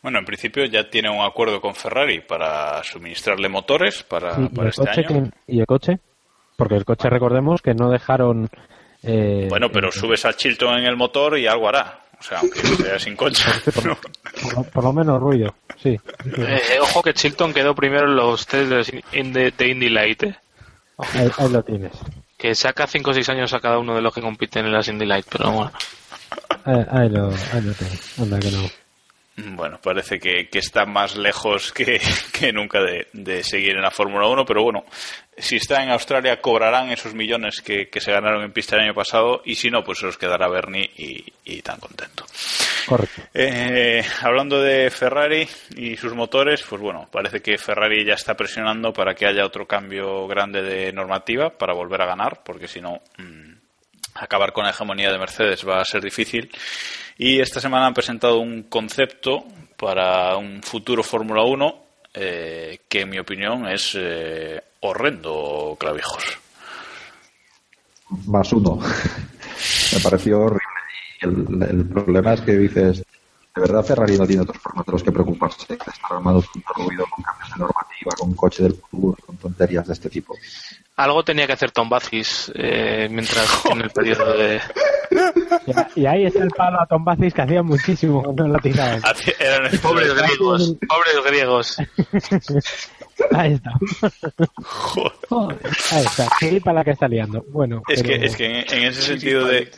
Bueno, en principio ya tiene un acuerdo con Ferrari para suministrarle motores para, Sí, este año. que- ¿Y el coche? Porque el coche, recordemos que no dejaron. eh, Bueno, pero subes a Chilton en el motor y algo hará. O sea, aunque sea sin coche. ¿no? por, lo- por lo menos ruido, sí. Eh, ojo que Chilton quedó primero en los test de, de, de Indy Light, ¿eh? Ahí, ahí lo tienes. Que saca 5 o 6 años a cada uno de los que compiten en las Indy Light, pero bueno. Ahí, ahí lo, ahí lo tienes. Anda que no. Bueno, parece que, que está más lejos que, que nunca de, de seguir en la Fórmula 1, pero bueno, si está en Australia cobrarán esos millones que, que se ganaron en pista el año pasado y si no, pues se los quedará Bernie y, y tan contento. Correcto. Eh, hablando de Ferrari y sus motores, pues bueno, parece que Ferrari ya está presionando para que haya otro cambio grande de normativa para volver a ganar, porque si no, mm, acabar con la hegemonía de Mercedes va a ser difícil. Y esta semana han presentado un concepto para un futuro Fórmula 1 eh, que, en mi opinión, es eh, horrendo, clavijos. más uno. Me pareció horrible. El problema es que dices, de verdad Ferrari no tiene otros formatos de los que preocuparse estar armado con ruido, con cambios de normativa, con coche del futuro, con tonterías de este tipo. Algo tenía que hacer Tom Bacis eh, mientras en el periodo de... Y, y ahí está el palo a Tom Bacis que hacía muchísimo cuando lo tiraban. Eran Pobres griegos, pobres griegos. Ahí está. Ahí está. Para la que está liando. Bueno, Es pero- que, es que en, en ese sentido de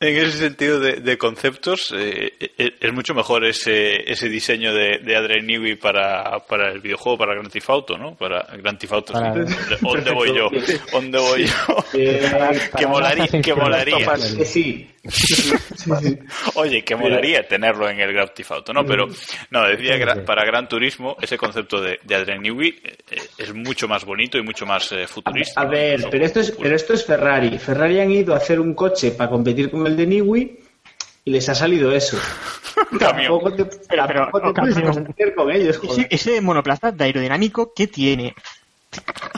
en ese sentido de, de conceptos eh, eh, es mucho mejor ese, ese diseño de, de Adrian Newey para, para el videojuego para Grand Theft Auto, ¿no? Para Grand Theft Auto. Para- ¿Dónde voy yo? ¿Dónde voy yo? que para molaría, que molaría. Que sí. Oye, que molaría tenerlo en el Grand Theft Auto, ¿no? Pero, no, decía sí. para Gran Turismo, ese concepto de, de Adrian Newey eh, eh, es mucho más bonito y mucho más eh, futurista. A ver, pero esto es, pero esto es Ferrari. Ferrari han ido a hacer un coche para competir con el de Niwi y les ha salido eso. Tampoco te, Pero, pero, tampoco te no, puedes campeón. competir con ellos. Ese, joder. ese monoplaza de aerodinámico, ¿qué tiene?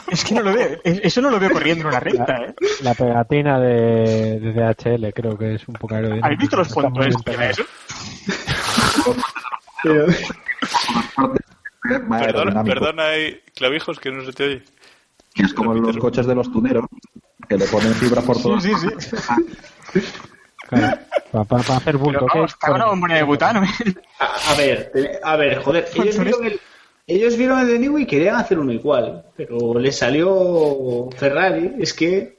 Es que no lo veo. es- Eso no lo veo corriendo en una recta, ¿eh? La pegatina de, de DHL creo que es un poco aerodinámica. ¿Habéis visto los eso? Más Perdona, perdona ahí, clavijos, que no se te oye. Que es como los coches de los tuneros, que le ponen fibra por todo. Sí, sí, sí. Claro, para, hacer bulto. Vamos, una bombona de butano. A, a ver, a ver, joder, ellos vieron el, ellos vieron el de Niwi y querían hacer uno igual, pero les salió Ferrari. Es que,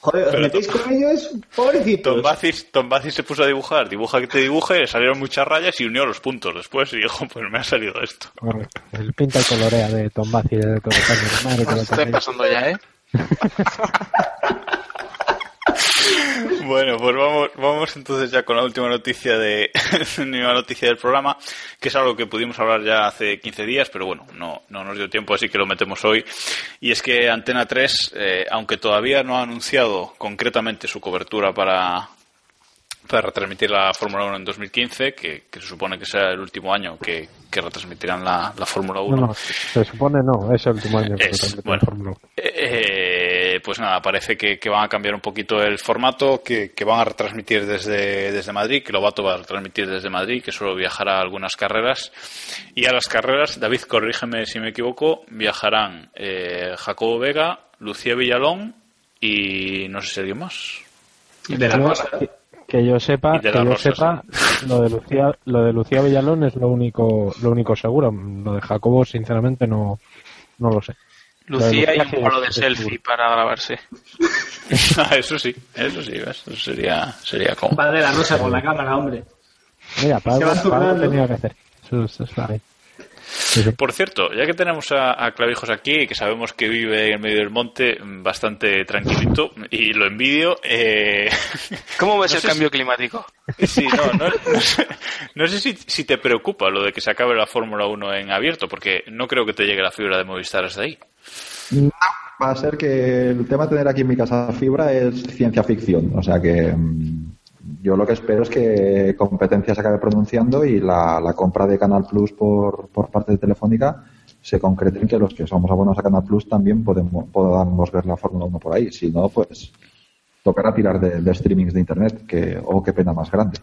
joder, os metéis con ellos, pobrecitos. Tom Bacis, Tom Bacis se puso a dibujar, dibuja que te dibuje, le salieron muchas rayas y unió los puntos después y dijo, pues me ha salido esto. Correcto. El pinta y colorea de Tom Baci de todo el Madre que lo tenéis. pasando ya, ¿eh? Bueno, pues vamos, vamos entonces ya con la última noticia de última noticia del programa, que es algo que pudimos hablar ya hace 15 días, pero bueno, no, no nos dio tiempo, así que lo metemos hoy. Y es que Antena 3, eh, aunque todavía no ha anunciado concretamente su cobertura para, para retransmitir la Fórmula 1 en 2015, que, que se supone que será el último año que, que retransmitirán la, la Fórmula 1. No, no, se supone no, es el último año que Es, bueno. la Fórmula 1. Eh, pues nada, parece que, que van a cambiar un poquito el formato, que, que van a retransmitir desde, desde Madrid, que Lobato va a retransmitir desde Madrid, que solo viajará a algunas carreras. Y a las carreras, David, corrígeme si me equivoco, viajarán eh, Jacobo Vega, Lucía Villalón y no sé si alguien más. De la que, yo sepa, que yo Rosa, sepa, lo de Lucía, lo de Lucía Villalón es lo único, lo único seguro. Lo de Jacobo, sinceramente, no, no lo sé. Lucía y un palo de selfie para grabarse. Ah, eso sí, eso sí, ¿ves? Eso sería, sería como. Va de la rosa con la cámara, hombre. Mira, para tenía que hacer. Eso, eso. Por cierto, ya que tenemos a, a Clavijos aquí, que sabemos que vive en medio del monte mm, bastante tranquilito, y lo envidio, eh, ¿Cómo ves No el cambio climático? Sí, no, no, no sé, no sé si, si te preocupa lo de que se acabe la Fórmula 1 en abierto, porque no creo que te llegue la fibra de Movistar hasta ahí. No, va a ser que el tema de tener aquí en mi casa fibra es ciencia ficción. O sea que mm, yo lo que espero es que competencia se acabe pronunciando y la, la compra de Canal Plus por, por parte de Telefónica se concrete en que los que somos abonos a Canal Plus también podemos, podamos ver la Fórmula 1 por ahí. Si no, pues tocará tirar de, de streamings de Internet, que, oh, qué pena más grande.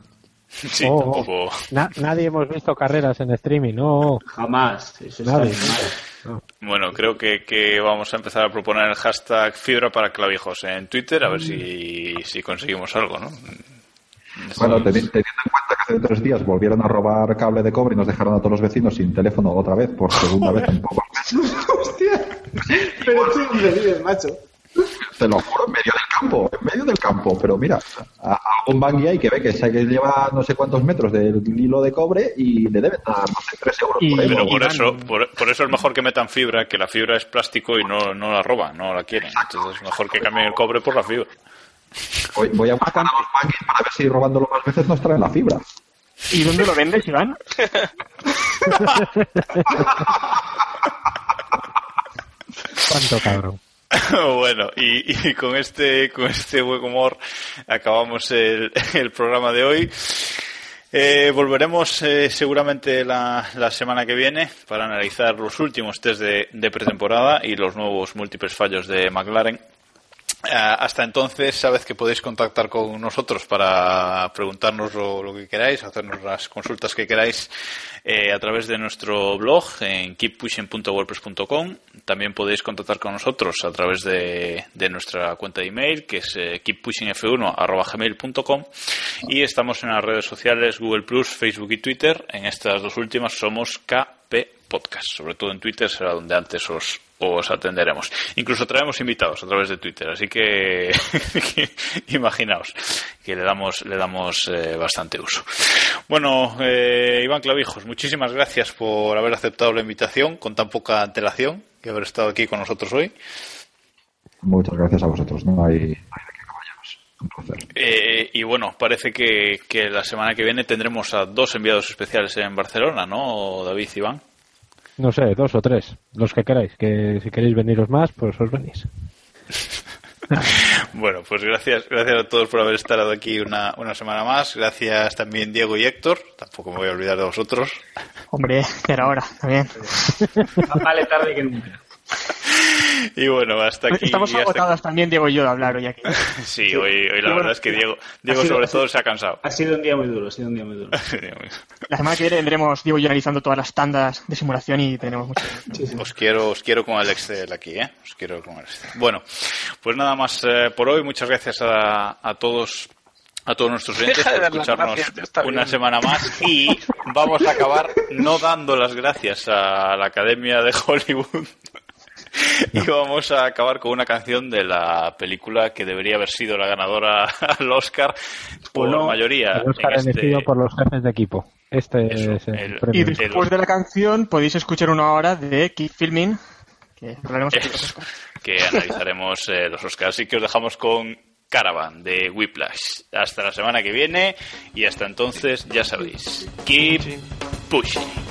Sí, Oh, tampoco. Na- nadie hemos visto carreras en streaming, no. Jamás. Eso es Nadie. Bueno, creo que, que vamos a empezar a proponer el hashtag fibra para clavijos en Twitter, a ver si, si conseguimos algo, ¿no? Bueno, teni- teniendo en cuenta que hace tres días volvieron a robar cable de cobre y nos dejaron a todos los vecinos sin teléfono otra vez, por segunda vez en pocos meses. Hostia. Pero tú dónde vives, macho. Te lo juro, en medio del campo, en medio del campo. Pero mira, a, a un bangui ahí que ve que, se- que lleva no sé cuántos metros del hilo de cobre y le deben dar, sé, tres euros Y- por ahí. Pero por eso, por, por eso es mejor que metan fibra, que la fibra es plástico y no, no la roban, no la quieren. Entonces es mejor que cambien el cobre por la fibra. Voy, voy a buscar a los banguis para ver si robándolo más veces nos traen la fibra. ¿Y dónde lo vendes, Iván? ¿Cuánto cabrón? bueno, y, con este con este buen humor acabamos el, programa de hoy. Eh, volveremos eh, seguramente la, semana que viene para analizar los últimos test de pretemporada y los nuevos múltiples fallos de McLaren. Ah, hasta entonces, sabed que podéis contactar con nosotros para preguntarnos lo, que queráis, hacernos las consultas que queráis eh, a través de nuestro blog en keeppushing.wordpress.com. También podéis contactar con nosotros a través de, de nuestra cuenta de email, que es eh, keeppushingf1.gmail.com. Y estamos en las redes sociales Google Facebook y Twitter. En estas dos últimas somos KP Podcast. Sobre todo en Twitter será donde antes os, os atenderemos. Incluso traemos invitados a través de Twitter, así que, imaginaos que le damos, le damos eh, bastante uso. Bueno, eh, Iván Clavijos, muchísimas gracias por haber aceptado la invitación con tan poca antelación y haber estado aquí con nosotros hoy. Muchas gracias a vosotros. No hay. Eh, y bueno, parece que, que la semana que viene tendremos a dos enviados especiales en Barcelona, ¿no, David y Iván? No sé, dos o tres, los que queráis. Que si queréis veniros más, pues os venís. Bueno, pues gracias, gracias a todos por haber estado aquí una, una semana más. Gracias también Diego y Héctor. Tampoco me voy a olvidar de vosotros. Hombre, que era hora, también. Vale tarde que nunca. Y bueno, hasta aquí. Estamos hasta- agotados también, Diego y yo, de hablar hoy aquí. Sí, hoy, hoy la verdad es que Diego, Diego sido- sobre todo se ha cansado. Ha sido un día muy duro, ha sido un día muy duro. La semana que viene vendremos Diego y yo analizando todas las tandas de simulación y tenemos mucho. Os quiero, os quiero con el Excel aquí, ¿eh? Os quiero con el Excel. Bueno, pues nada más eh, por hoy. Muchas gracias a, a todos. A todos nuestros oyentes por escucharnos una bien. semana más y vamos a acabar no dando las gracias a la Academia de Hollywood y vamos a acabar con una canción de la película que debería haber sido la ganadora al Oscar por no. mayoría El Oscar en este- elegido por los jefes de equipo. Este es el, el- Y después de la canción podéis escuchar una hora de Keep Filming, que hablaremos. Eso, que analizaremos eh, los Oscars. Así que os dejamos con Caravan de Whiplash. Hasta la semana que viene y hasta entonces, ya sabéis, keep pushing.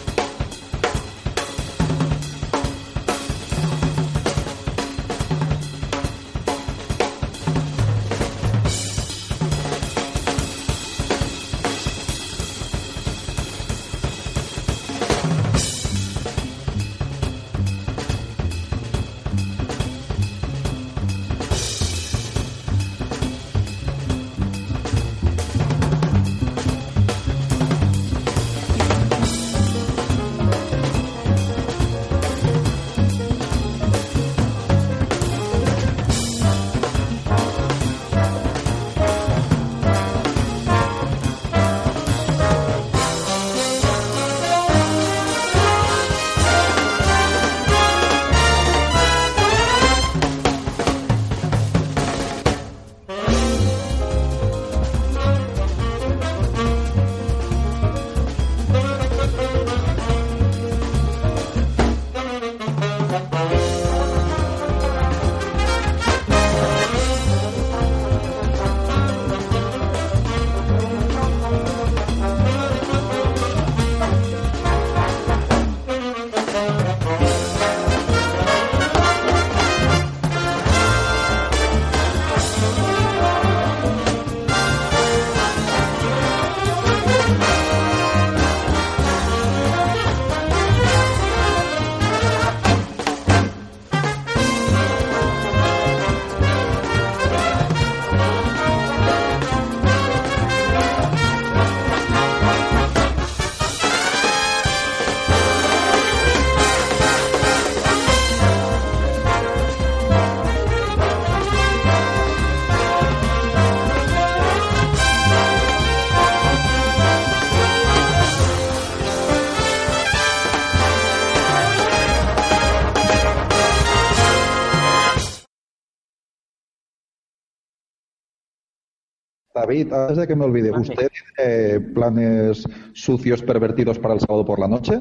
David, antes de que me olvide, ¿usted tiene planes sucios pervertidos para el sábado por la noche?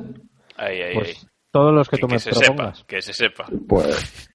Ay, ay, Pues ay. todos los que Que, tú que me se sepa, que se sepa. Pues